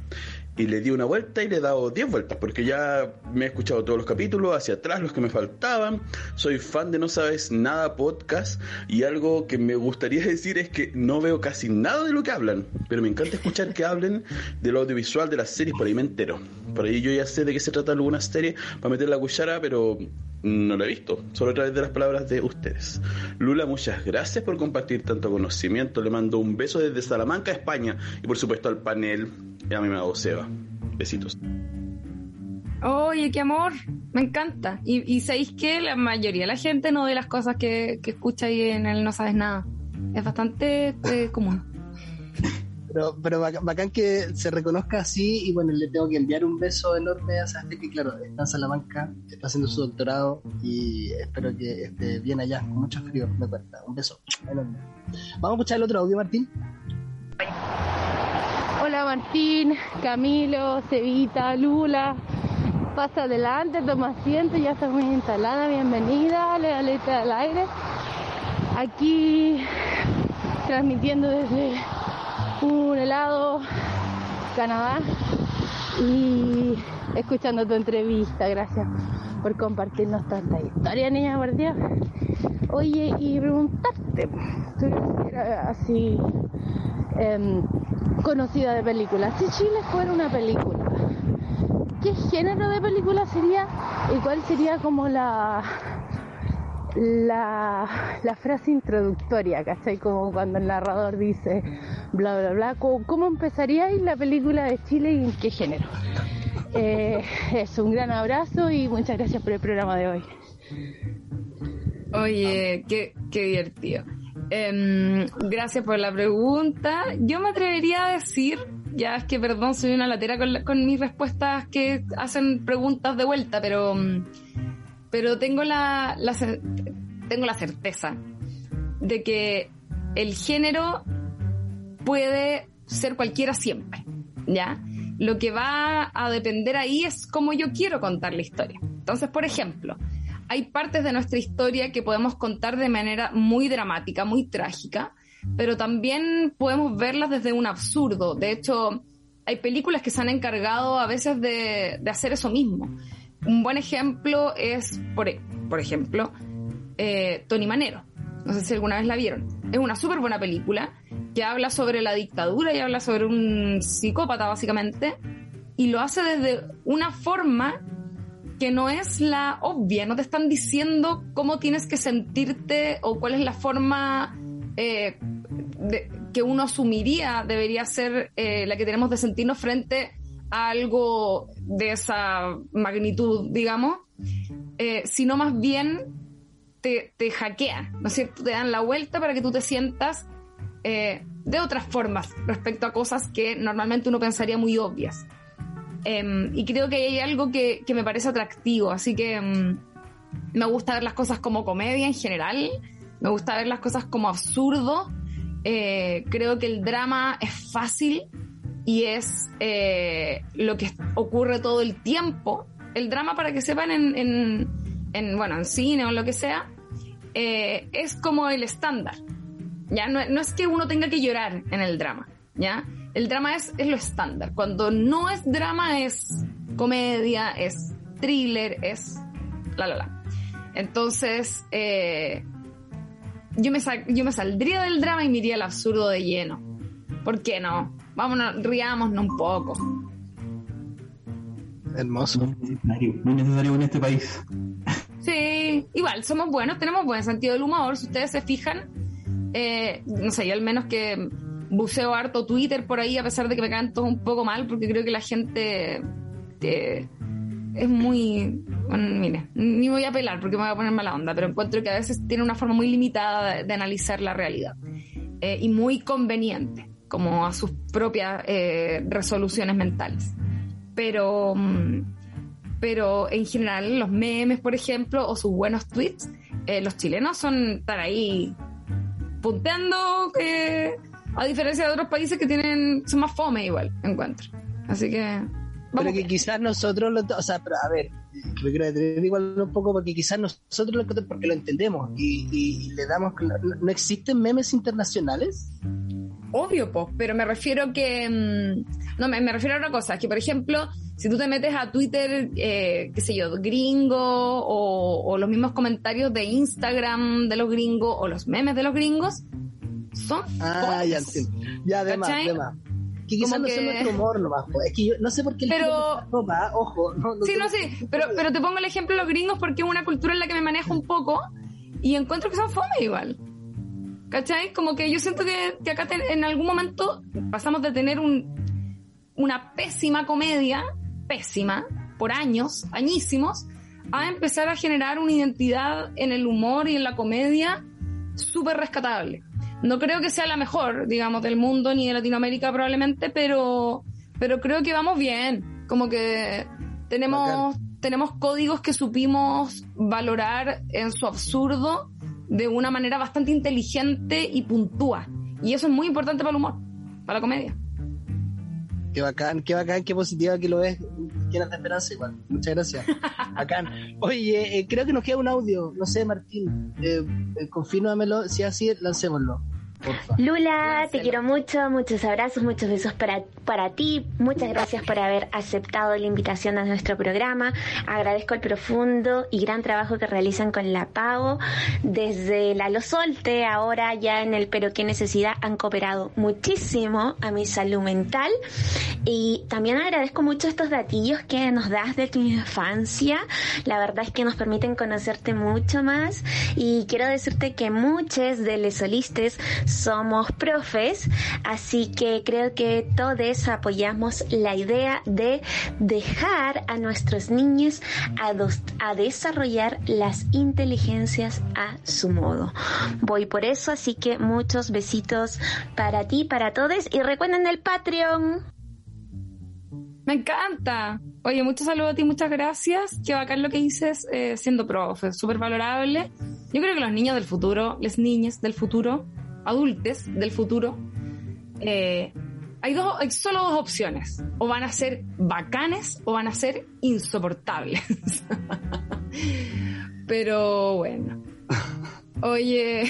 y le di una vuelta y le he dado 10 vueltas, porque ya me he escuchado todos los capítulos, hacia atrás los que me faltaban. Soy fan de No Sabes Nada podcast y algo que me gustaría decir es que no veo casi nada de lo que hablan, pero me encanta escuchar que hablen de lo audiovisual de las series, por ahí me entero. Por ahí yo ya sé de qué se trata alguna serie para meter la cuchara, pero no lo he visto, solo a través de las palabras de ustedes. Lula, muchas gracias por compartir tanto conocimiento. Le mando un beso desde Salamanca, España, y por supuesto al panel y a mí me hago Seba. Besitos. Oye, qué amor, me encanta. Y, y sabéis que la mayoría de la gente no ve las cosas que, que escucha ahí en el No Sabes Nada. Es bastante eh, común. Pero, pero bacán, bacán que se reconozca así y bueno, le tengo que enviar un beso enorme a Sebastián que claro, está en Salamanca, está haciendo su doctorado y espero que esté bien allá, con mucho frío, me cuenta. Un beso enorme. Vamos a escuchar el otro audio, Martín. Hola Martín, Camilo, Cevita, Lula. Pasa adelante, toma asiento, ya está muy instalada, bienvenida, le aleta al aire. Aquí transmitiendo desde un helado, Canadá, y escuchando tu entrevista, gracias por compartirnos tanta historia, niña por Dios. Oye, y preguntarte, tú eres así em, conocida de películas, si Chile fuera una película, ¿qué género de película sería y cuál sería como la la, la frase introductoria, ¿cachai? Como cuando el narrador dice bla bla bla, ¿cómo, cómo empezaría ahí la película de Chile y en qué género? Eh, es un gran abrazo y muchas gracias por el programa de hoy. Oye, qué, qué divertido. Em, gracias por la pregunta. Yo me atrevería a decir, ya es que perdón, soy una latera con, con mis respuestas que hacen preguntas de vuelta, pero, mm, pero tengo la, tengo la certeza de que el género puede ser cualquiera siempre, ¿ya? Lo que va a depender ahí es cómo yo quiero contar la historia. Entonces, por ejemplo, hay partes de nuestra historia que podemos contar de manera muy dramática, muy trágica, pero también podemos verlas desde un absurdo. De hecho, hay películas que se han encargado a veces de, de hacer eso mismo. Un buen ejemplo es, por, e- por ejemplo, eh, Tony Manero. No sé si alguna vez la vieron. Es una súper buena película que habla sobre la dictadura y habla sobre un psicópata, básicamente, y lo hace desde una forma que no es la obvia, no te están diciendo cómo tienes que sentirte o cuál es la forma eh, de- que uno asumiría debería ser eh, la que tenemos de sentirnos frente algo de esa magnitud, digamos, eh, sino más bien te, te hackean, ¿no es cierto? Te dan la vuelta para que tú te sientas eh, de otras formas respecto a cosas que normalmente uno pensaría muy obvias. Em, y creo que hay algo que, que me parece atractivo, así que em, me gusta ver las cosas como comedia en general, me gusta ver las cosas como absurdo, eh, creo que el drama es fácil y es eh, lo que ocurre todo el tiempo. El drama, para que sepan, en, en, en, bueno, en cine o lo que sea, eh, es como el estándar. Ya no, no es que uno tenga que llorar en el drama, ¿ya? El drama es, es lo estándar. Cuando no es drama es comedia, es thriller, es la la la. Entonces, eh, yo me, yo me saldría del drama y me iría al absurdo de lleno. ¿Por qué no? Vámonos, riámonos un poco. Hermoso. Muy necesario, muy necesario en este país. Sí, igual, somos buenos, tenemos buen sentido del humor. Si ustedes se fijan, eh, no sé, yo al menos que buceo harto Twitter por ahí, a pesar de que me caen todos un poco mal, porque creo que la gente eh, es muy. Bueno, mire, ni voy a apelar porque me voy a poner mala onda, pero encuentro que a veces tiene una forma muy limitada de, de analizar la realidad eh, y muy conveniente, como a sus propias eh, resoluciones mentales. Pero. mm, pero en general los memes, por ejemplo, o sus buenos tweets, eh, los chilenos son estar ahí punteando, eh, a diferencia de otros países que tienen son más fome igual, encuentro. Así que... Pero que quizás nosotros, lo, o sea, pero a ver, me quiero detener igual un poco porque quizás nosotros lo, porque lo entendemos y, y- y le damos, ¿no, existen memes internacionales? Obvio, pues, pero me refiero que... mm, no, me, me refiero a otra cosa, que por ejemplo, si tú te metes a Twitter, eh, qué sé yo, gringo, o, o los mismos comentarios de Instagram de los gringos, o los memes de los gringos, son... Ah, ya entiendo. Ya, además. Que quizás no que- son nuestro humor nomás, pues. Es que yo no sé por qué el Pero- de ropa, ojo, no, no Sí, no, sí, pero, pero te pongo el ejemplo de los gringos porque es una cultura en la que me manejo un poco y encuentro que son fome igual. ¿Cachai? Como que yo siento que, que acá en algún momento pasamos de tener un, una pésima comedia, pésima, por años, añísimos, a empezar a generar una identidad en el humor y en la comedia súper rescatable. No creo que sea la mejor, digamos, del mundo ni de Latinoamérica probablemente, pero, pero creo que vamos bien. Como que tenemos, tenemos códigos que supimos valorar en su absurdo de una manera bastante inteligente y puntúa. Y eso es muy importante para el humor, para la comedia. Qué bacán, qué bacán, qué positiva que lo ves. Llenas de esperanza igual. Muchas gracias. bacán. Oye, eh, creo que nos queda un audio. No sé, Martín. Eh, eh, confírmamelo. Si es así, lancémoslo. Porfa. Lula, Láncelo. te quiero mucho, muchos abrazos, muchos besos para, para ti. Muchas gracias por haber aceptado la invitación a nuestro programa. Agradezco el profundo y gran trabajo que realizan con la Pago. Desde la Lo Solte, ahora ya en el Pero qué necesidad, han cooperado muchísimo a mi salud mental. Y también agradezco mucho estos datillos que nos das de tu infancia. La verdad es que nos permiten conocerte mucho más. Y quiero decirte que muchos de los solistas somos profes, así que creo que todos apoyamos la idea de dejar a nuestros niños a, desarrollar las inteligencias a su modo. Voy por eso, así que muchos besitos para ti, para todos y recuerden el Patreon. Me encanta. Oye, muchos saludos a ti, muchas gracias. Qué bacán lo que dices eh, siendo profe, súper valorable. Yo creo que los niños del futuro, las niñas del futuro, adultos del futuro, eh, hay, dos, hay solo dos opciones. O van a ser bacanes o van a ser insoportables. Pero bueno. Oye,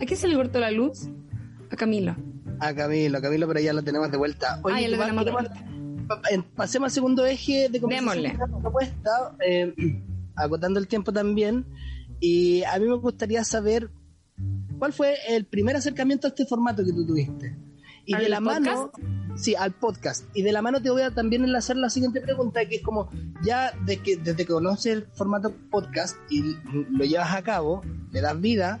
¿a quién se le cortó la luz? A Camilo. A Camilo, a Camilo, pero ya lo tenemos de vuelta. Ah, ya lo tenemos de en- pasemos al segundo eje de conversación Démosle. de propuesta, eh, agotando el tiempo también. Y a mí me gustaría saber cuál fue el primer acercamiento a este formato que tú tuviste. Y ¿Al de la podcast? mano, sí, al podcast. Y de la mano te voy a también enlazar la siguiente pregunta, que es como, ya de que, desde que conoces el formato podcast y lo llevas a cabo, le das vida,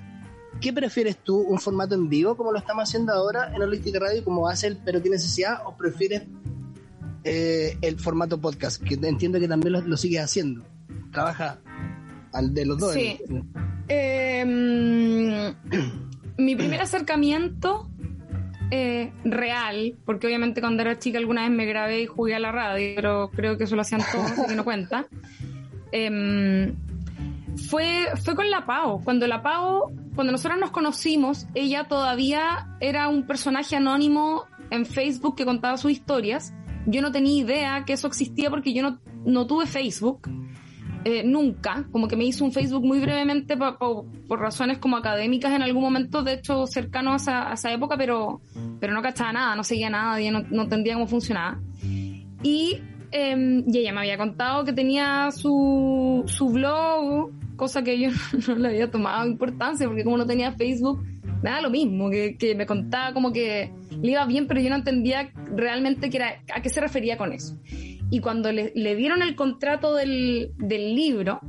¿qué prefieres tú? ¿Un formato en vivo como lo estamos haciendo ahora en Holística Radio, como hace el Pero qué necesidad? ¿O prefieres eh, el formato podcast, que entiendo que también lo, lo sigues haciendo? Trabaja al de los dos. Sí. Eh, mm, mi primer acercamiento eh, real, porque obviamente cuando era chica alguna vez me grabé y jugué a la radio, pero creo que eso lo hacían todos, así que no cuenta. Em, fue, fue con la Pau. Cuando la Pau, cuando nosotros nos conocimos, ella todavía era un personaje anónimo en Facebook que contaba sus historias. Yo no tenía idea que eso existía porque yo no, no tuve Facebook. Eh, nunca, como que me hizo un Facebook muy brevemente pa- por razones como académicas en algún momento, de hecho cercano a esa, a esa época, pero, pero no cachaba nada, no seguía nada, no, no entendía cómo funcionaba. Y, eh, y ella me había contado que tenía su, su blog cosa que yo no le había tomado importancia, porque como no tenía Facebook, nada lo mismo, que, que me contaba como que le iba bien, pero yo no entendía realmente qué era, a qué se refería con eso. Y cuando le, le dieron el contrato del, del libro,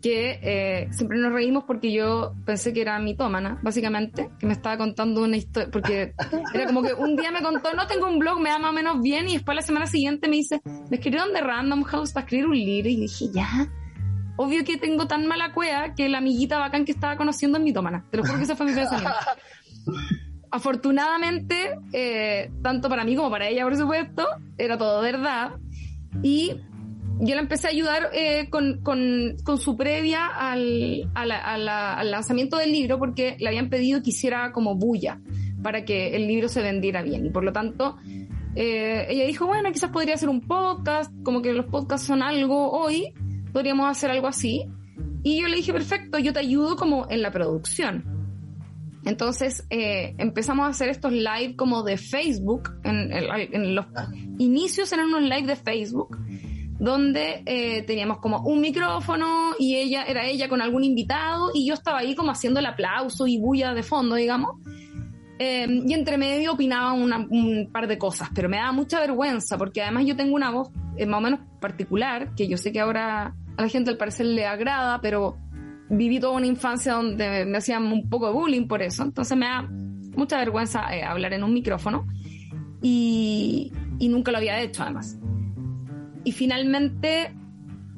que eh, siempre nos reímos porque yo pensé que era mitómana, básicamente, que me estaba contando una historia, porque era como que un día me contó, no tengo un blog, me da más o menos bien, y después la semana siguiente me dice, me escribieron de Random House para escribir un libro, y dije, ya, obvio que tengo tan mala cueva que la amiguita bacán que estaba conociendo es mitómana, te lo juro que ese fue mi pensamiento. Afortunadamente, eh, tanto para mí como para ella, por supuesto, era todo verdad, y yo la empecé a ayudar eh, con, con, con, su previa al, a la, a la, al lanzamiento del libro porque le habían pedido que hiciera como bulla para que el libro se vendiera bien. Y por lo tanto, eh, ella dijo, bueno, quizás podría hacer un podcast, como que los podcasts son algo hoy, podríamos hacer algo así. Y yo le dije, perfecto, yo te ayudo como en la producción. Entonces eh, empezamos a hacer estos live como de Facebook, en, en, los inicios eran unos live de Facebook donde eh, teníamos como un micrófono y ella era ella con algún invitado y yo estaba ahí como haciendo el aplauso y bulla de fondo, digamos. Eh, y entre medio opinaba una, un par de cosas, pero me daba mucha vergüenza porque además yo tengo una voz eh, más o menos particular, que yo sé que ahora a la gente al parecer le agrada, pero viví toda una infancia donde me hacían un poco de bullying por eso, entonces me da mucha vergüenza hablar en un micrófono. Y, y nunca lo había hecho además. Y finalmente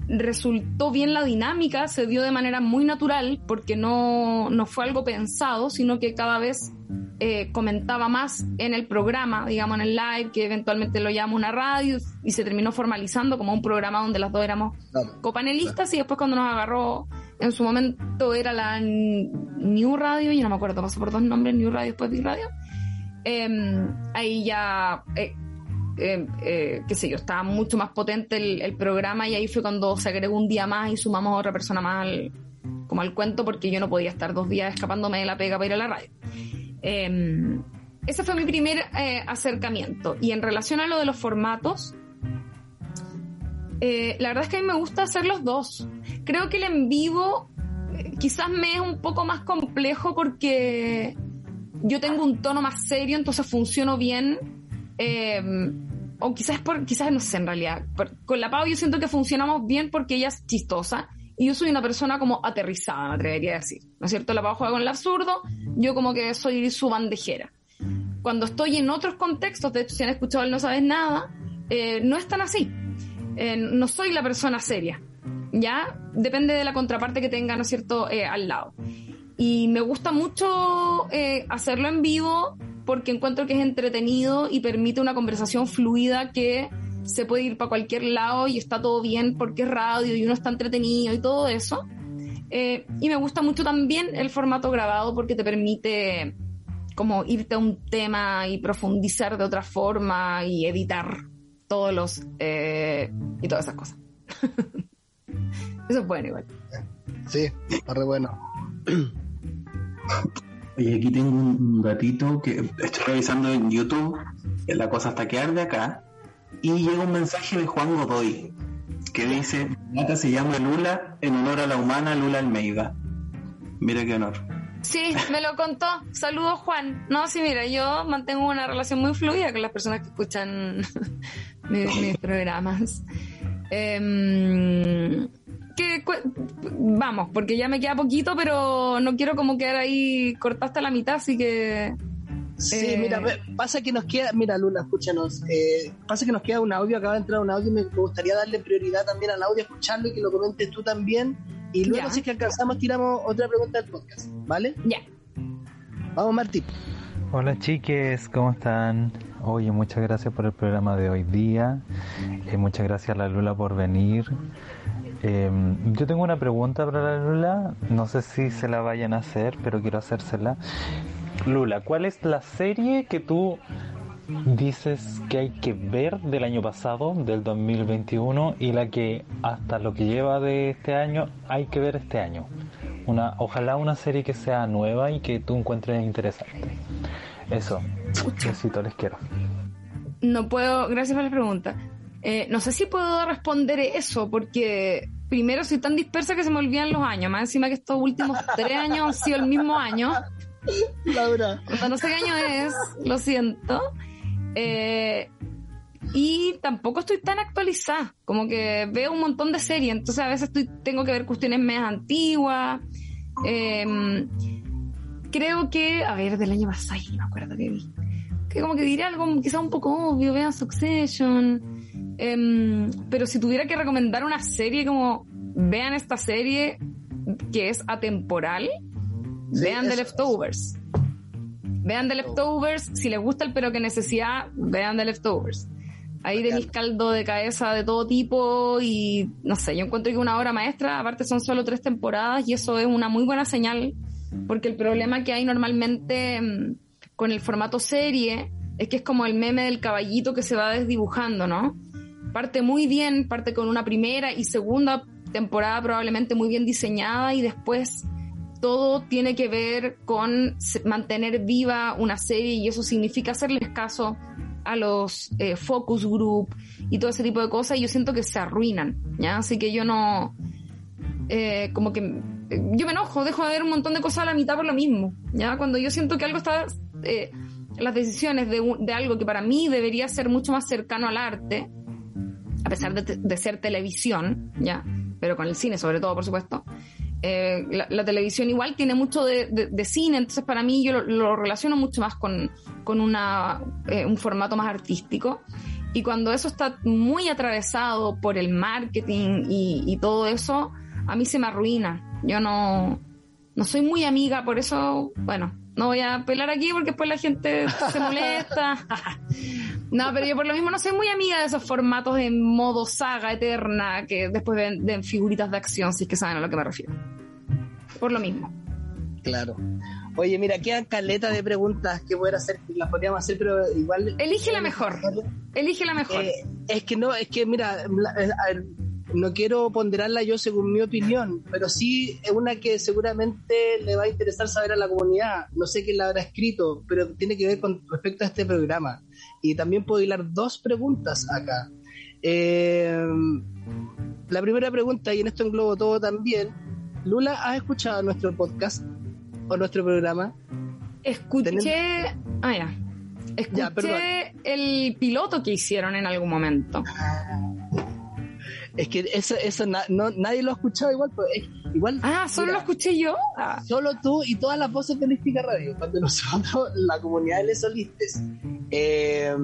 resultó bien la dinámica, se dio de manera muy natural porque no, no fue algo pensado, sino que cada vez eh, comentaba más en el programa, digamos en el live, que eventualmente lo llamó una radio y se terminó formalizando como un programa donde las dos éramos copanelistas y después cuando nos agarró, en su momento era la New Radio, y no me acuerdo, pasó por dos nombres, New Radio, después Big Radio, eh, ahí ya... Eh, eh, eh, qué sé yo, estaba mucho más potente el, programa y ahí fue cuando se agregó un día más y sumamos a otra persona más como al cuento porque yo no podía estar dos días escapándome de la pega para ir a la radio. Eh, ese fue mi primer eh, acercamiento. Y en relación a lo de los formatos, eh, la verdad es que a mí me gusta hacer los dos. Creo que el en vivo eh, quizás me es un poco más complejo porque yo tengo un tono más serio, entonces funciono bien. Eh, o quizás por, quizás no sé en realidad. con la Pau yo siento que funcionamos bien porque ella es chistosa y yo soy una persona como aterrizada, me atrevería a decir. ¿No es cierto? La Pau juega con el absurdo, yo como que soy su bandejera. Cuando estoy en otros contextos, de hecho, si han escuchado el No Sabes Nada, no es tan así. Eh, no soy la persona seria. ¿Ya? Depende de la contraparte que tenga, ¿no es cierto?, eh, al lado. Y me gusta mucho hacerlo en vivo porque encuentro que es entretenido y permite una conversación fluida que se puede ir para cualquier lado y está todo bien porque es radio y uno está entretenido y todo eso. Eh, y me gusta mucho también el formato grabado porque te permite como irte a un tema y profundizar de otra forma y editar todos los eh, y todas esas cosas. Eso es bueno igual. Sí, está re bueno. Y aquí tengo un gatito que estoy revisando en YouTube, la cosa hasta que arde acá, y llega un mensaje de Juan Godoy que dice, mi gata se llama Lula en honor a la humana Lula Almeida. Mira qué honor. Sí, me lo contó. Saludos Juan. No, sí, mira, yo mantengo una relación muy fluida con las personas que escuchan mis, mis programas. Eh, que vamos, porque ya me queda poquito, pero no quiero como quedar ahí cortaste la mitad, así que Sí, eh... mira, pasa que nos queda, mira Lula, escúchanos, eh, pasa que nos queda un audio, acaba de entrar un audio y me gustaría darle prioridad también al audio, escucharlo y que lo comentes tú también. Y luego ya. si es que alcanzamos, tiramos otra pregunta del podcast, ¿vale? Ya. Vamos, Martín. Hola chiques, ¿cómo están? Oye, muchas gracias por el programa de hoy día. Eh, muchas gracias a la Lula por venir. Eh, yo tengo una pregunta para la Lula, no sé si se la vayan a hacer, pero quiero hacérsela. Lula, ¿cuál es la serie que tú dices que hay que ver del año pasado, del 2021, y la que hasta lo que lleva de este año hay que ver este año? Una, ojalá una serie que sea nueva y que tú encuentres interesante. Eso, besito, les quiero. No puedo, gracias por la pregunta. Eh, no sé si puedo responder eso porque primero soy tan dispersa que se me olvidan los años. Más encima que estos últimos tres años han sido el mismo año. Laura. No sé qué año es, lo siento. Eh, y tampoco estoy tan actualizada, como que veo un montón de series, entonces a veces estoy, tengo que ver cuestiones más antiguas. Em, creo que, a ver, del año pasado, no me acuerdo qué vi. Que como que diré algo quizá un poco obvio, vean Succession. Em, pero si tuviera que recomendar una serie como, vean esta serie que es atemporal, vean The Leftovers. Vean The Leftovers, si les gusta el pero que necesidad, vean The Leftovers. Ahí tenéis caldo de cabeza de todo tipo y no sé, yo encuentro que una obra maestra, aparte son solo tres temporadas y eso es una muy buena señal, porque el problema que hay normalmente mm, con el formato serie es que es como el meme del caballito que se va desdibujando, ¿no? Parte muy bien, parte con una primera y segunda temporada probablemente muy bien diseñada y después todo tiene que ver con mantener viva una serie y eso significa hacerles caso a los eh, focus group y todo ese tipo de cosas y yo siento que se arruinan, ¿ya? Así que yo no, eh, como que yo me enojo, dejo de ver un montón de cosas a la mitad por lo mismo, ¿ya? Cuando yo siento que algo está, eh, las decisiones de, de, algo que para mí debería ser mucho más cercano al arte, a pesar de, de ser televisión, ¿ya? Pero con el cine sobre todo, por supuesto, eh, la, televisión igual tiene mucho de, cine, entonces para mí yo lo, relaciono mucho más con, con una, eh, un formato más artístico. Y cuando eso está muy atravesado por el marketing y, y, todo eso, a mí se me arruina. Yo no, no soy muy amiga, por eso, bueno, no voy a pelar aquí porque después la gente se molesta. no, pero yo por lo mismo no soy muy amiga de esos formatos en modo saga eterna que después ven, figuritas de acción, si es que saben a lo que me refiero. Por lo mismo. Claro. Oye, mira, quedan caleta de preguntas que poder hacer, las podríamos hacer, pero igual. Elige la mejor. Elige la mejor. Eh, es que no, es que mira, no quiero ponderarla yo según mi opinión, pero sí es una que seguramente le va a interesar saber a la comunidad. No sé quién la habrá escrito, pero tiene que ver con respecto a este programa. Y también puedo hilar dos preguntas acá. Eh, la primera pregunta, y en esto englobo todo también. Lula, ¿has escuchado nuestro podcast o nuestro programa? Escuché. Ah, ya. Escuché el piloto que hicieron en algún momento. Es que eso, eso no, nadie lo ha escuchado igual, pero igual. Ah, solo lo escuché yo. Ah. Solo tú y todas las voces de Holística Radio. Cuando nosotros, la comunidad de Les Solistes, eh,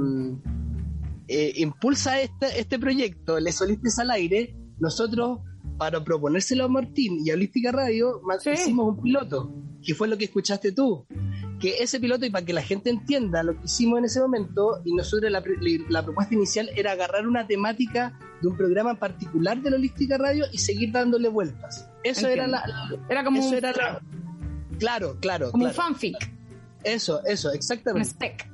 eh, impulsa este, este proyecto, Les Solistes al aire, nosotros, para proponérselo a Martín y a Holística Radio, hicimos un piloto, que fue lo que escuchaste tú que ese piloto, y para que la gente entienda lo que hicimos en ese momento, y nosotros la, la propuesta inicial era agarrar una temática de un programa particular de la Holística Radio y seguir dándole vueltas. Eso era la, Era como eso un, era Claro, claro. Como claro. un fanfic. Eso, eso, exactamente. Un spec.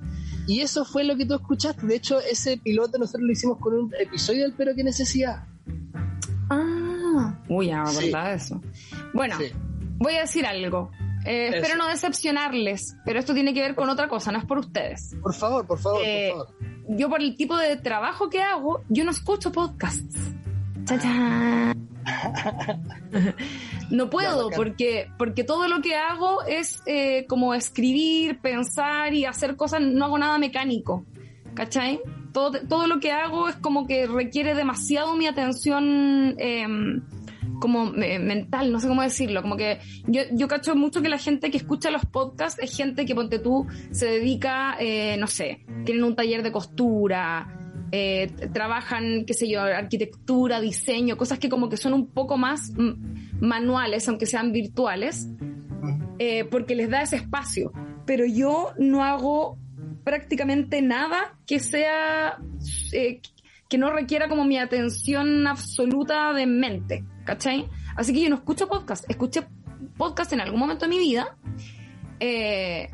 Y eso fue lo que tú escuchaste. De hecho, ese piloto nosotros lo hicimos con un episodio del Pero qué necesidad. Ah, uy, ya me Sí. acordaba de eso. Bueno, Sí. voy a decir algo. Eh, espero no decepcionarles, pero esto tiene que ver con otra cosa, no es por ustedes. Por favor, por favor, Eh, por favor. Yo por el tipo de trabajo que hago, yo no escucho podcasts. Chan. no puedo porque porque todo lo que hago es eh, como escribir, pensar y hacer cosas, no hago nada mecánico, ¿cachai? Todo, todo lo que hago es como que requiere demasiado mi atención em, como mental, no sé cómo decirlo, como que yo, yo cacho mucho que la gente que escucha los podcasts es gente que, ponte tú, se dedica, eh, no sé, tienen un taller de costura, eh, trabajan, qué sé yo, arquitectura, diseño, cosas que como que son un poco más mm, manuales, aunque sean virtuales, eh, porque les da ese espacio. Pero yo no hago prácticamente nada que sea, eh, que no requiera como mi atención absoluta de mente, ¿cachai? Así que yo no escucho podcast, escuché podcast en algún momento de mi vida, eh,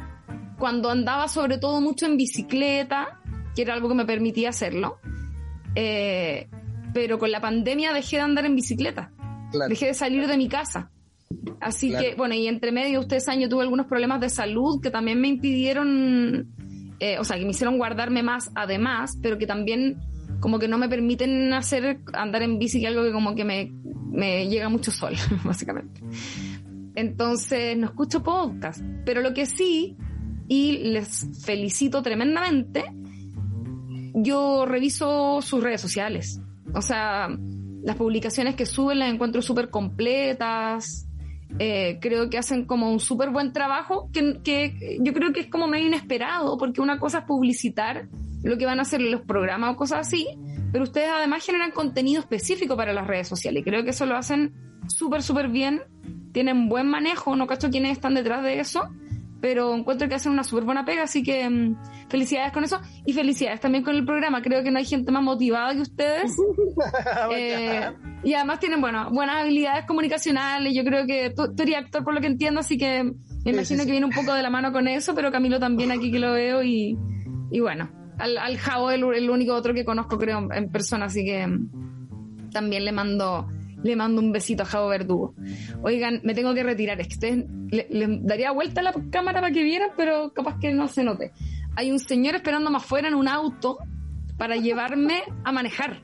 cuando andaba sobre todo mucho en bicicleta, que era algo que me permitía hacerlo, eh, pero con la pandemia dejé de andar en bicicleta, Claro. dejé de salir de mi casa. Así Claro. que, bueno, y entre medio ustedes saben, yo tuve algunos problemas de salud que también me impidieron, eh, o sea, que me hicieron guardarme más además, pero que también como que no me permiten hacer andar en bici, que algo que como que me, me llega mucho sol, básicamente. Entonces no escucho podcast, pero lo que sí, y les felicito tremendamente, yo reviso sus redes sociales. O sea, las publicaciones que suben las encuentro súper completas. Eh, creo que hacen como un súper buen trabajo, que, que, yo creo que es como medio inesperado, porque una cosa es publicitar lo que van a hacer los programas o cosas así, pero ustedes además generan contenido específico para las redes sociales creo que eso lo hacen súper, súper bien, tienen buen manejo, no cacho quiénes están detrás de eso, pero encuentro que hacen una súper buena pega, así que mm, felicidades con eso y felicidades también con el programa. Creo que no hay gente más motivada que ustedes. eh, y además tienen, bueno, buenas habilidades comunicacionales. Yo creo que tú, tú eres actor por lo que entiendo, así que me imagino sí, sí, sí. que viene un poco de la mano con eso, pero Camilo también aquí que lo veo y, y bueno, al, al Javo el, el único otro que conozco creo en persona, así que mm, también le mando le mando un besito a Javo Verdugo. Oigan, me tengo que retirar. Es que ustedes le, le, daría vuelta a la cámara para que vieran, pero capaz que no se note. Hay un señor esperándome afuera en un auto para llevarme a manejar.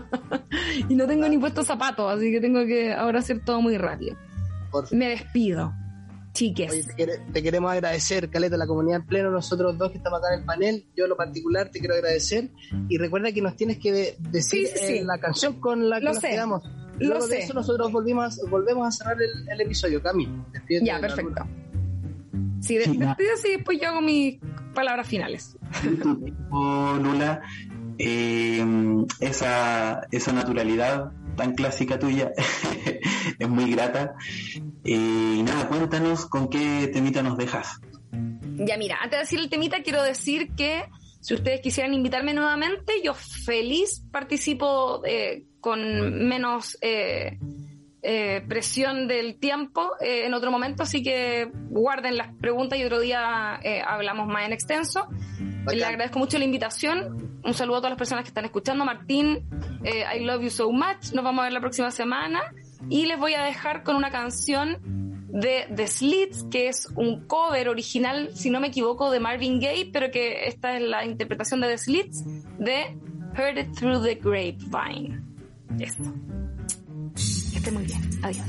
y no tengo ni puesto zapatos, así que tengo que ahora hacer todo muy rápido. Me despido. Chiques. Oye, te, quere, te, queremos agradecer, Caleta, la comunidad en pleno, nosotros dos que estamos acá en el panel, yo en lo particular te quiero agradecer y recuerda que nos tienes que de, decir sí, sí, eh, la canción con la que lo nos sé. quedamos. Luego lo de sé. eso nosotros volvimos, volvemos a cerrar el, el episodio, Cami. Ya, perfecto. Sí, de, despides y después yo hago mis palabras finales. Oh, Lula, eh, esa, esa naturalidad tan clásica tuya es muy grata. Eh, y nada, cuéntanos con qué temita nos dejas. Ya, mira, antes de decir el temita, quiero decir que si ustedes quisieran invitarme nuevamente, yo feliz participo eh, con menos eh, eh, presión del tiempo eh, en otro momento, así que guarden las preguntas y otro día eh, hablamos más en extenso. Okay. Le agradezco mucho la invitación. Un saludo a todas las personas que están escuchando. Martín, eh, I love you so much. Nos vamos a ver la próxima semana. Y les voy a dejar con una canción de The Slits, que es un cover original, si no me equivoco, de Marvin Gaye, pero que esta es la interpretación de The Slits de Heard It Through the Grapevine. Eso. Esté muy bien. Adiós.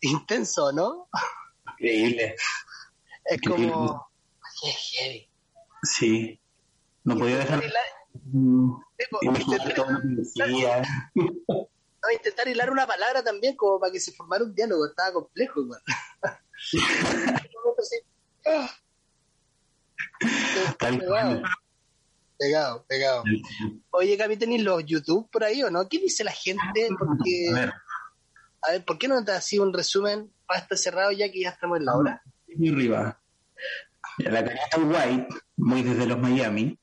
Intenso, ¿no? Increíble. Es Increíble. como... Qué heavy. Sí. No podía dejar... Intentar, hilar, no, intentar hilar una palabra también como para que se formara un diálogo, estaba complejo igual. pegado, pegado, pegado. Oye, Gaby, ¿tenéis los YouTube por ahí o no? ¿Qué dice la gente? Porque, a ver, a ver ¿por qué no te has sido un resumen para estar cerrado ya que ya estamos en la hora? Muy arriba. La canasta White, muy desde los Miami,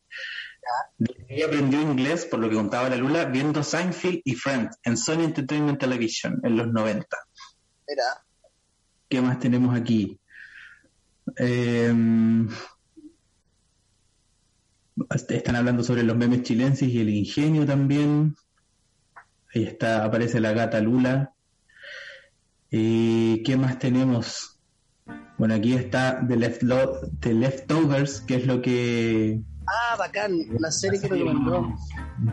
ella aprendió inglés, por lo que contaba la Lula, viendo Seinfeld y Friends en Sony Entertainment Television en los 90. Mira. ¿Qué más tenemos aquí? Eh, están hablando sobre los memes chilenses y el ingenio también. Ahí está, aparece la gata Lula. ¿Y qué más tenemos? Bueno, aquí está The, Left The Leftovers, que es lo que Ah, bacán, la serie que recomendó.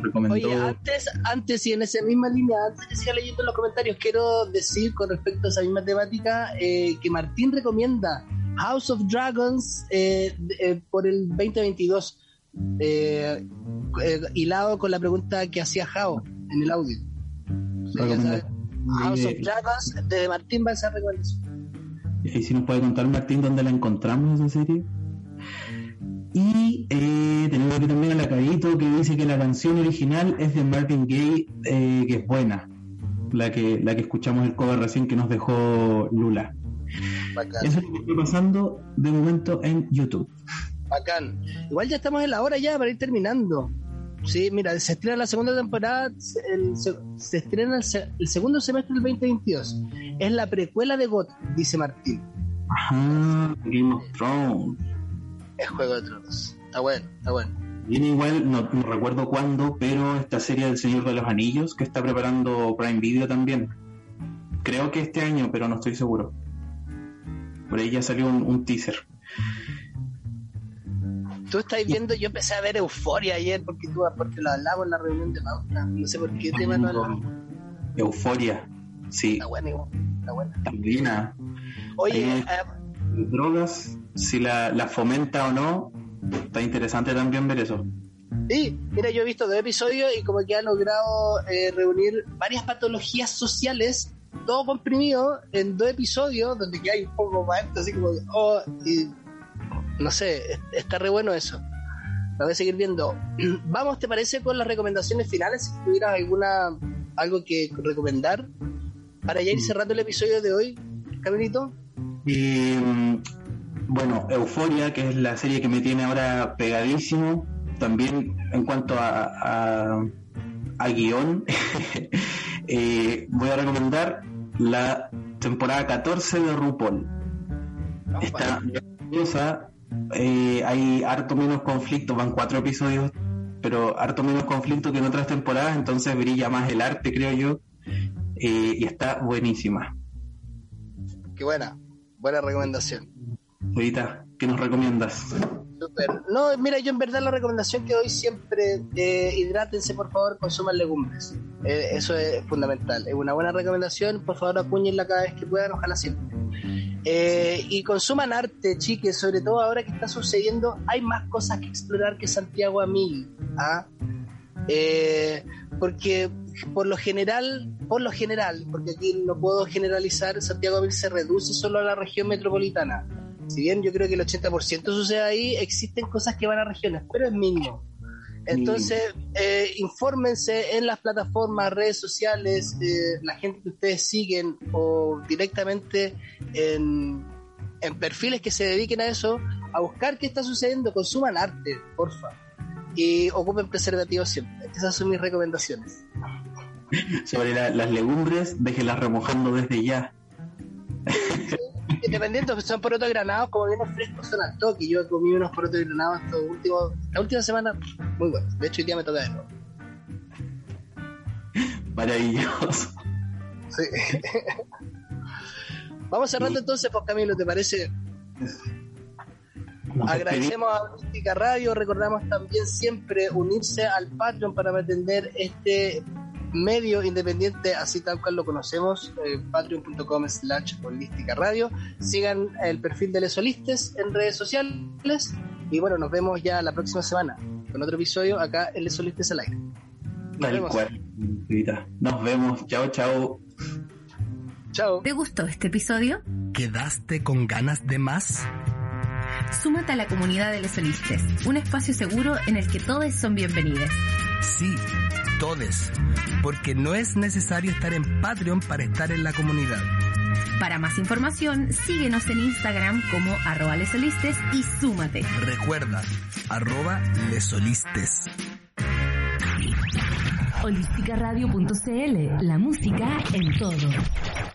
recomendó. Oye, antes, antes y en esa misma línea, antes que siga leyendo en los comentarios, quiero decir con respecto a esa misma temática eh, que Martín recomienda House of Dragons eh, eh, por el 2022, hilado con la pregunta que hacía Jao en el audio. House of Dragons de Martín va a ser recomendación. ¿Y si nos puede contar Martín dónde la encontramos esa serie? Y eh, tenemos aquí también a la Carito que dice que la canción original es de Marvin Gaye, eh, que es buena. La que, la que escuchamos el cover recién que nos dejó Lula. Bacán. Eso es lo que está pasando de momento en YouTube. Bacán. Igual ya estamos en la hora ya para ir terminando. Sí, mira, se estrena la segunda temporada, el, se, se, estrena el, el, segundo semestre del 2022. Es la precuela de GOT, dice Martín. Ajá, Game of Thrones es Juego de Tronos. Está bueno, está bueno. Viene igual, no, no, recuerdo cuándo, pero esta serie del Señor de los Anillos que está preparando Prime Video también. Creo que este año, pero no estoy seguro. Por ahí ya salió un, teaser. Tú estás viendo, yo empecé a ver Euforia ayer porque tú porque lo hablamos en la reunión de Pauta. No sé por qué tema no hablamos. Euforia, sí. Está buena, está buena. También. Oye, eh, drogas, si la, la fomenta o no, está interesante también ver eso. Sí, mira, yo he visto dos episodios y como que ha logrado eh, reunir varias patologías sociales, todo comprimido en dos episodios, donde que hay un poco más, así como, oh, y, no sé, está re bueno eso. Lo voy a seguir viendo. Vamos, ¿te parece con las recomendaciones finales? Si tuvieras alguna, algo que recomendar para ya ir mm. cerrando el episodio de hoy, Camilito. Y, mm, bueno, Euforia, que es la serie que me tiene ahora pegadísimo también en cuanto a, a, guion, eh, voy a recomendar la temporada 14 de RuPaul. Está maravillosa, eh, hay harto menos conflicto, van cuatro episodios, pero harto menos conflicto que en otras temporadas, entonces brilla más el arte, creo yo, eh, y está buenísima. Qué buena, buena recomendación. Ahorita, ¿qué nos recomiendas? No, mira, yo en verdad la recomendación que doy siempre, eh, hidrátense por favor, consuman legumbres. Eh, eso es fundamental. Es una buena recomendación, por favor acuñenla cada vez que puedan, ojalá siempre. Eh, y consuman arte, chiques, sobre todo ahora que está sucediendo, hay más cosas que explorar que Santiago a mil. ¿ah? Eh, porque por lo general, por lo general, porque aquí no puedo generalizar, Santiago a mil se reduce solo a la región metropolitana si bien yo creo que el 80% sucede ahí, existen cosas que van a regiones, pero es mínimo. Entonces, eh, infórmense en las plataformas, redes sociales, eh, la gente que ustedes siguen o directamente en, perfiles que se dediquen a eso, a buscar qué está sucediendo, consuman arte, porfa. Y ocupen preservativos siempre. Esas son mis recomendaciones. Sobre las legumbres, déjenlas remojando desde ya. Independiente, son porotos granados, como vienen frescos, son al toque. Yo he comido unos porotos granados estos últimos, la última semana, muy buenos. De hecho, hoy día me toca de nuevo. Maravilloso. Sí. Vamos cerrando entonces, pues Camilo, ¿te parece? Agradecemos a Mística Radio, recordamos también siempre unirse al Patreon para atender este medio independiente, así tal cual lo conocemos, eh, patreon.com slash holística radio. Sigan el perfil de Les Solistes en redes sociales y bueno, nos vemos ya la próxima semana con otro episodio acá en Les Solistes al aire. Nos vemos. Nos vemos. Chao, chao. Chao. ¿Te gustó este episodio? ¿Quedaste con ganas de más? Súmate a la comunidad de Les Solistes, un espacio seguro en el que todos son bienvenidos. Sí, todos, porque no es necesario estar en Patreon para estar en la comunidad. Para más información, síguenos en Instagram como arroba lesolistes y súmate. Recuerda, arroba lesolistes. Holísticaradio.cl, la música en todo.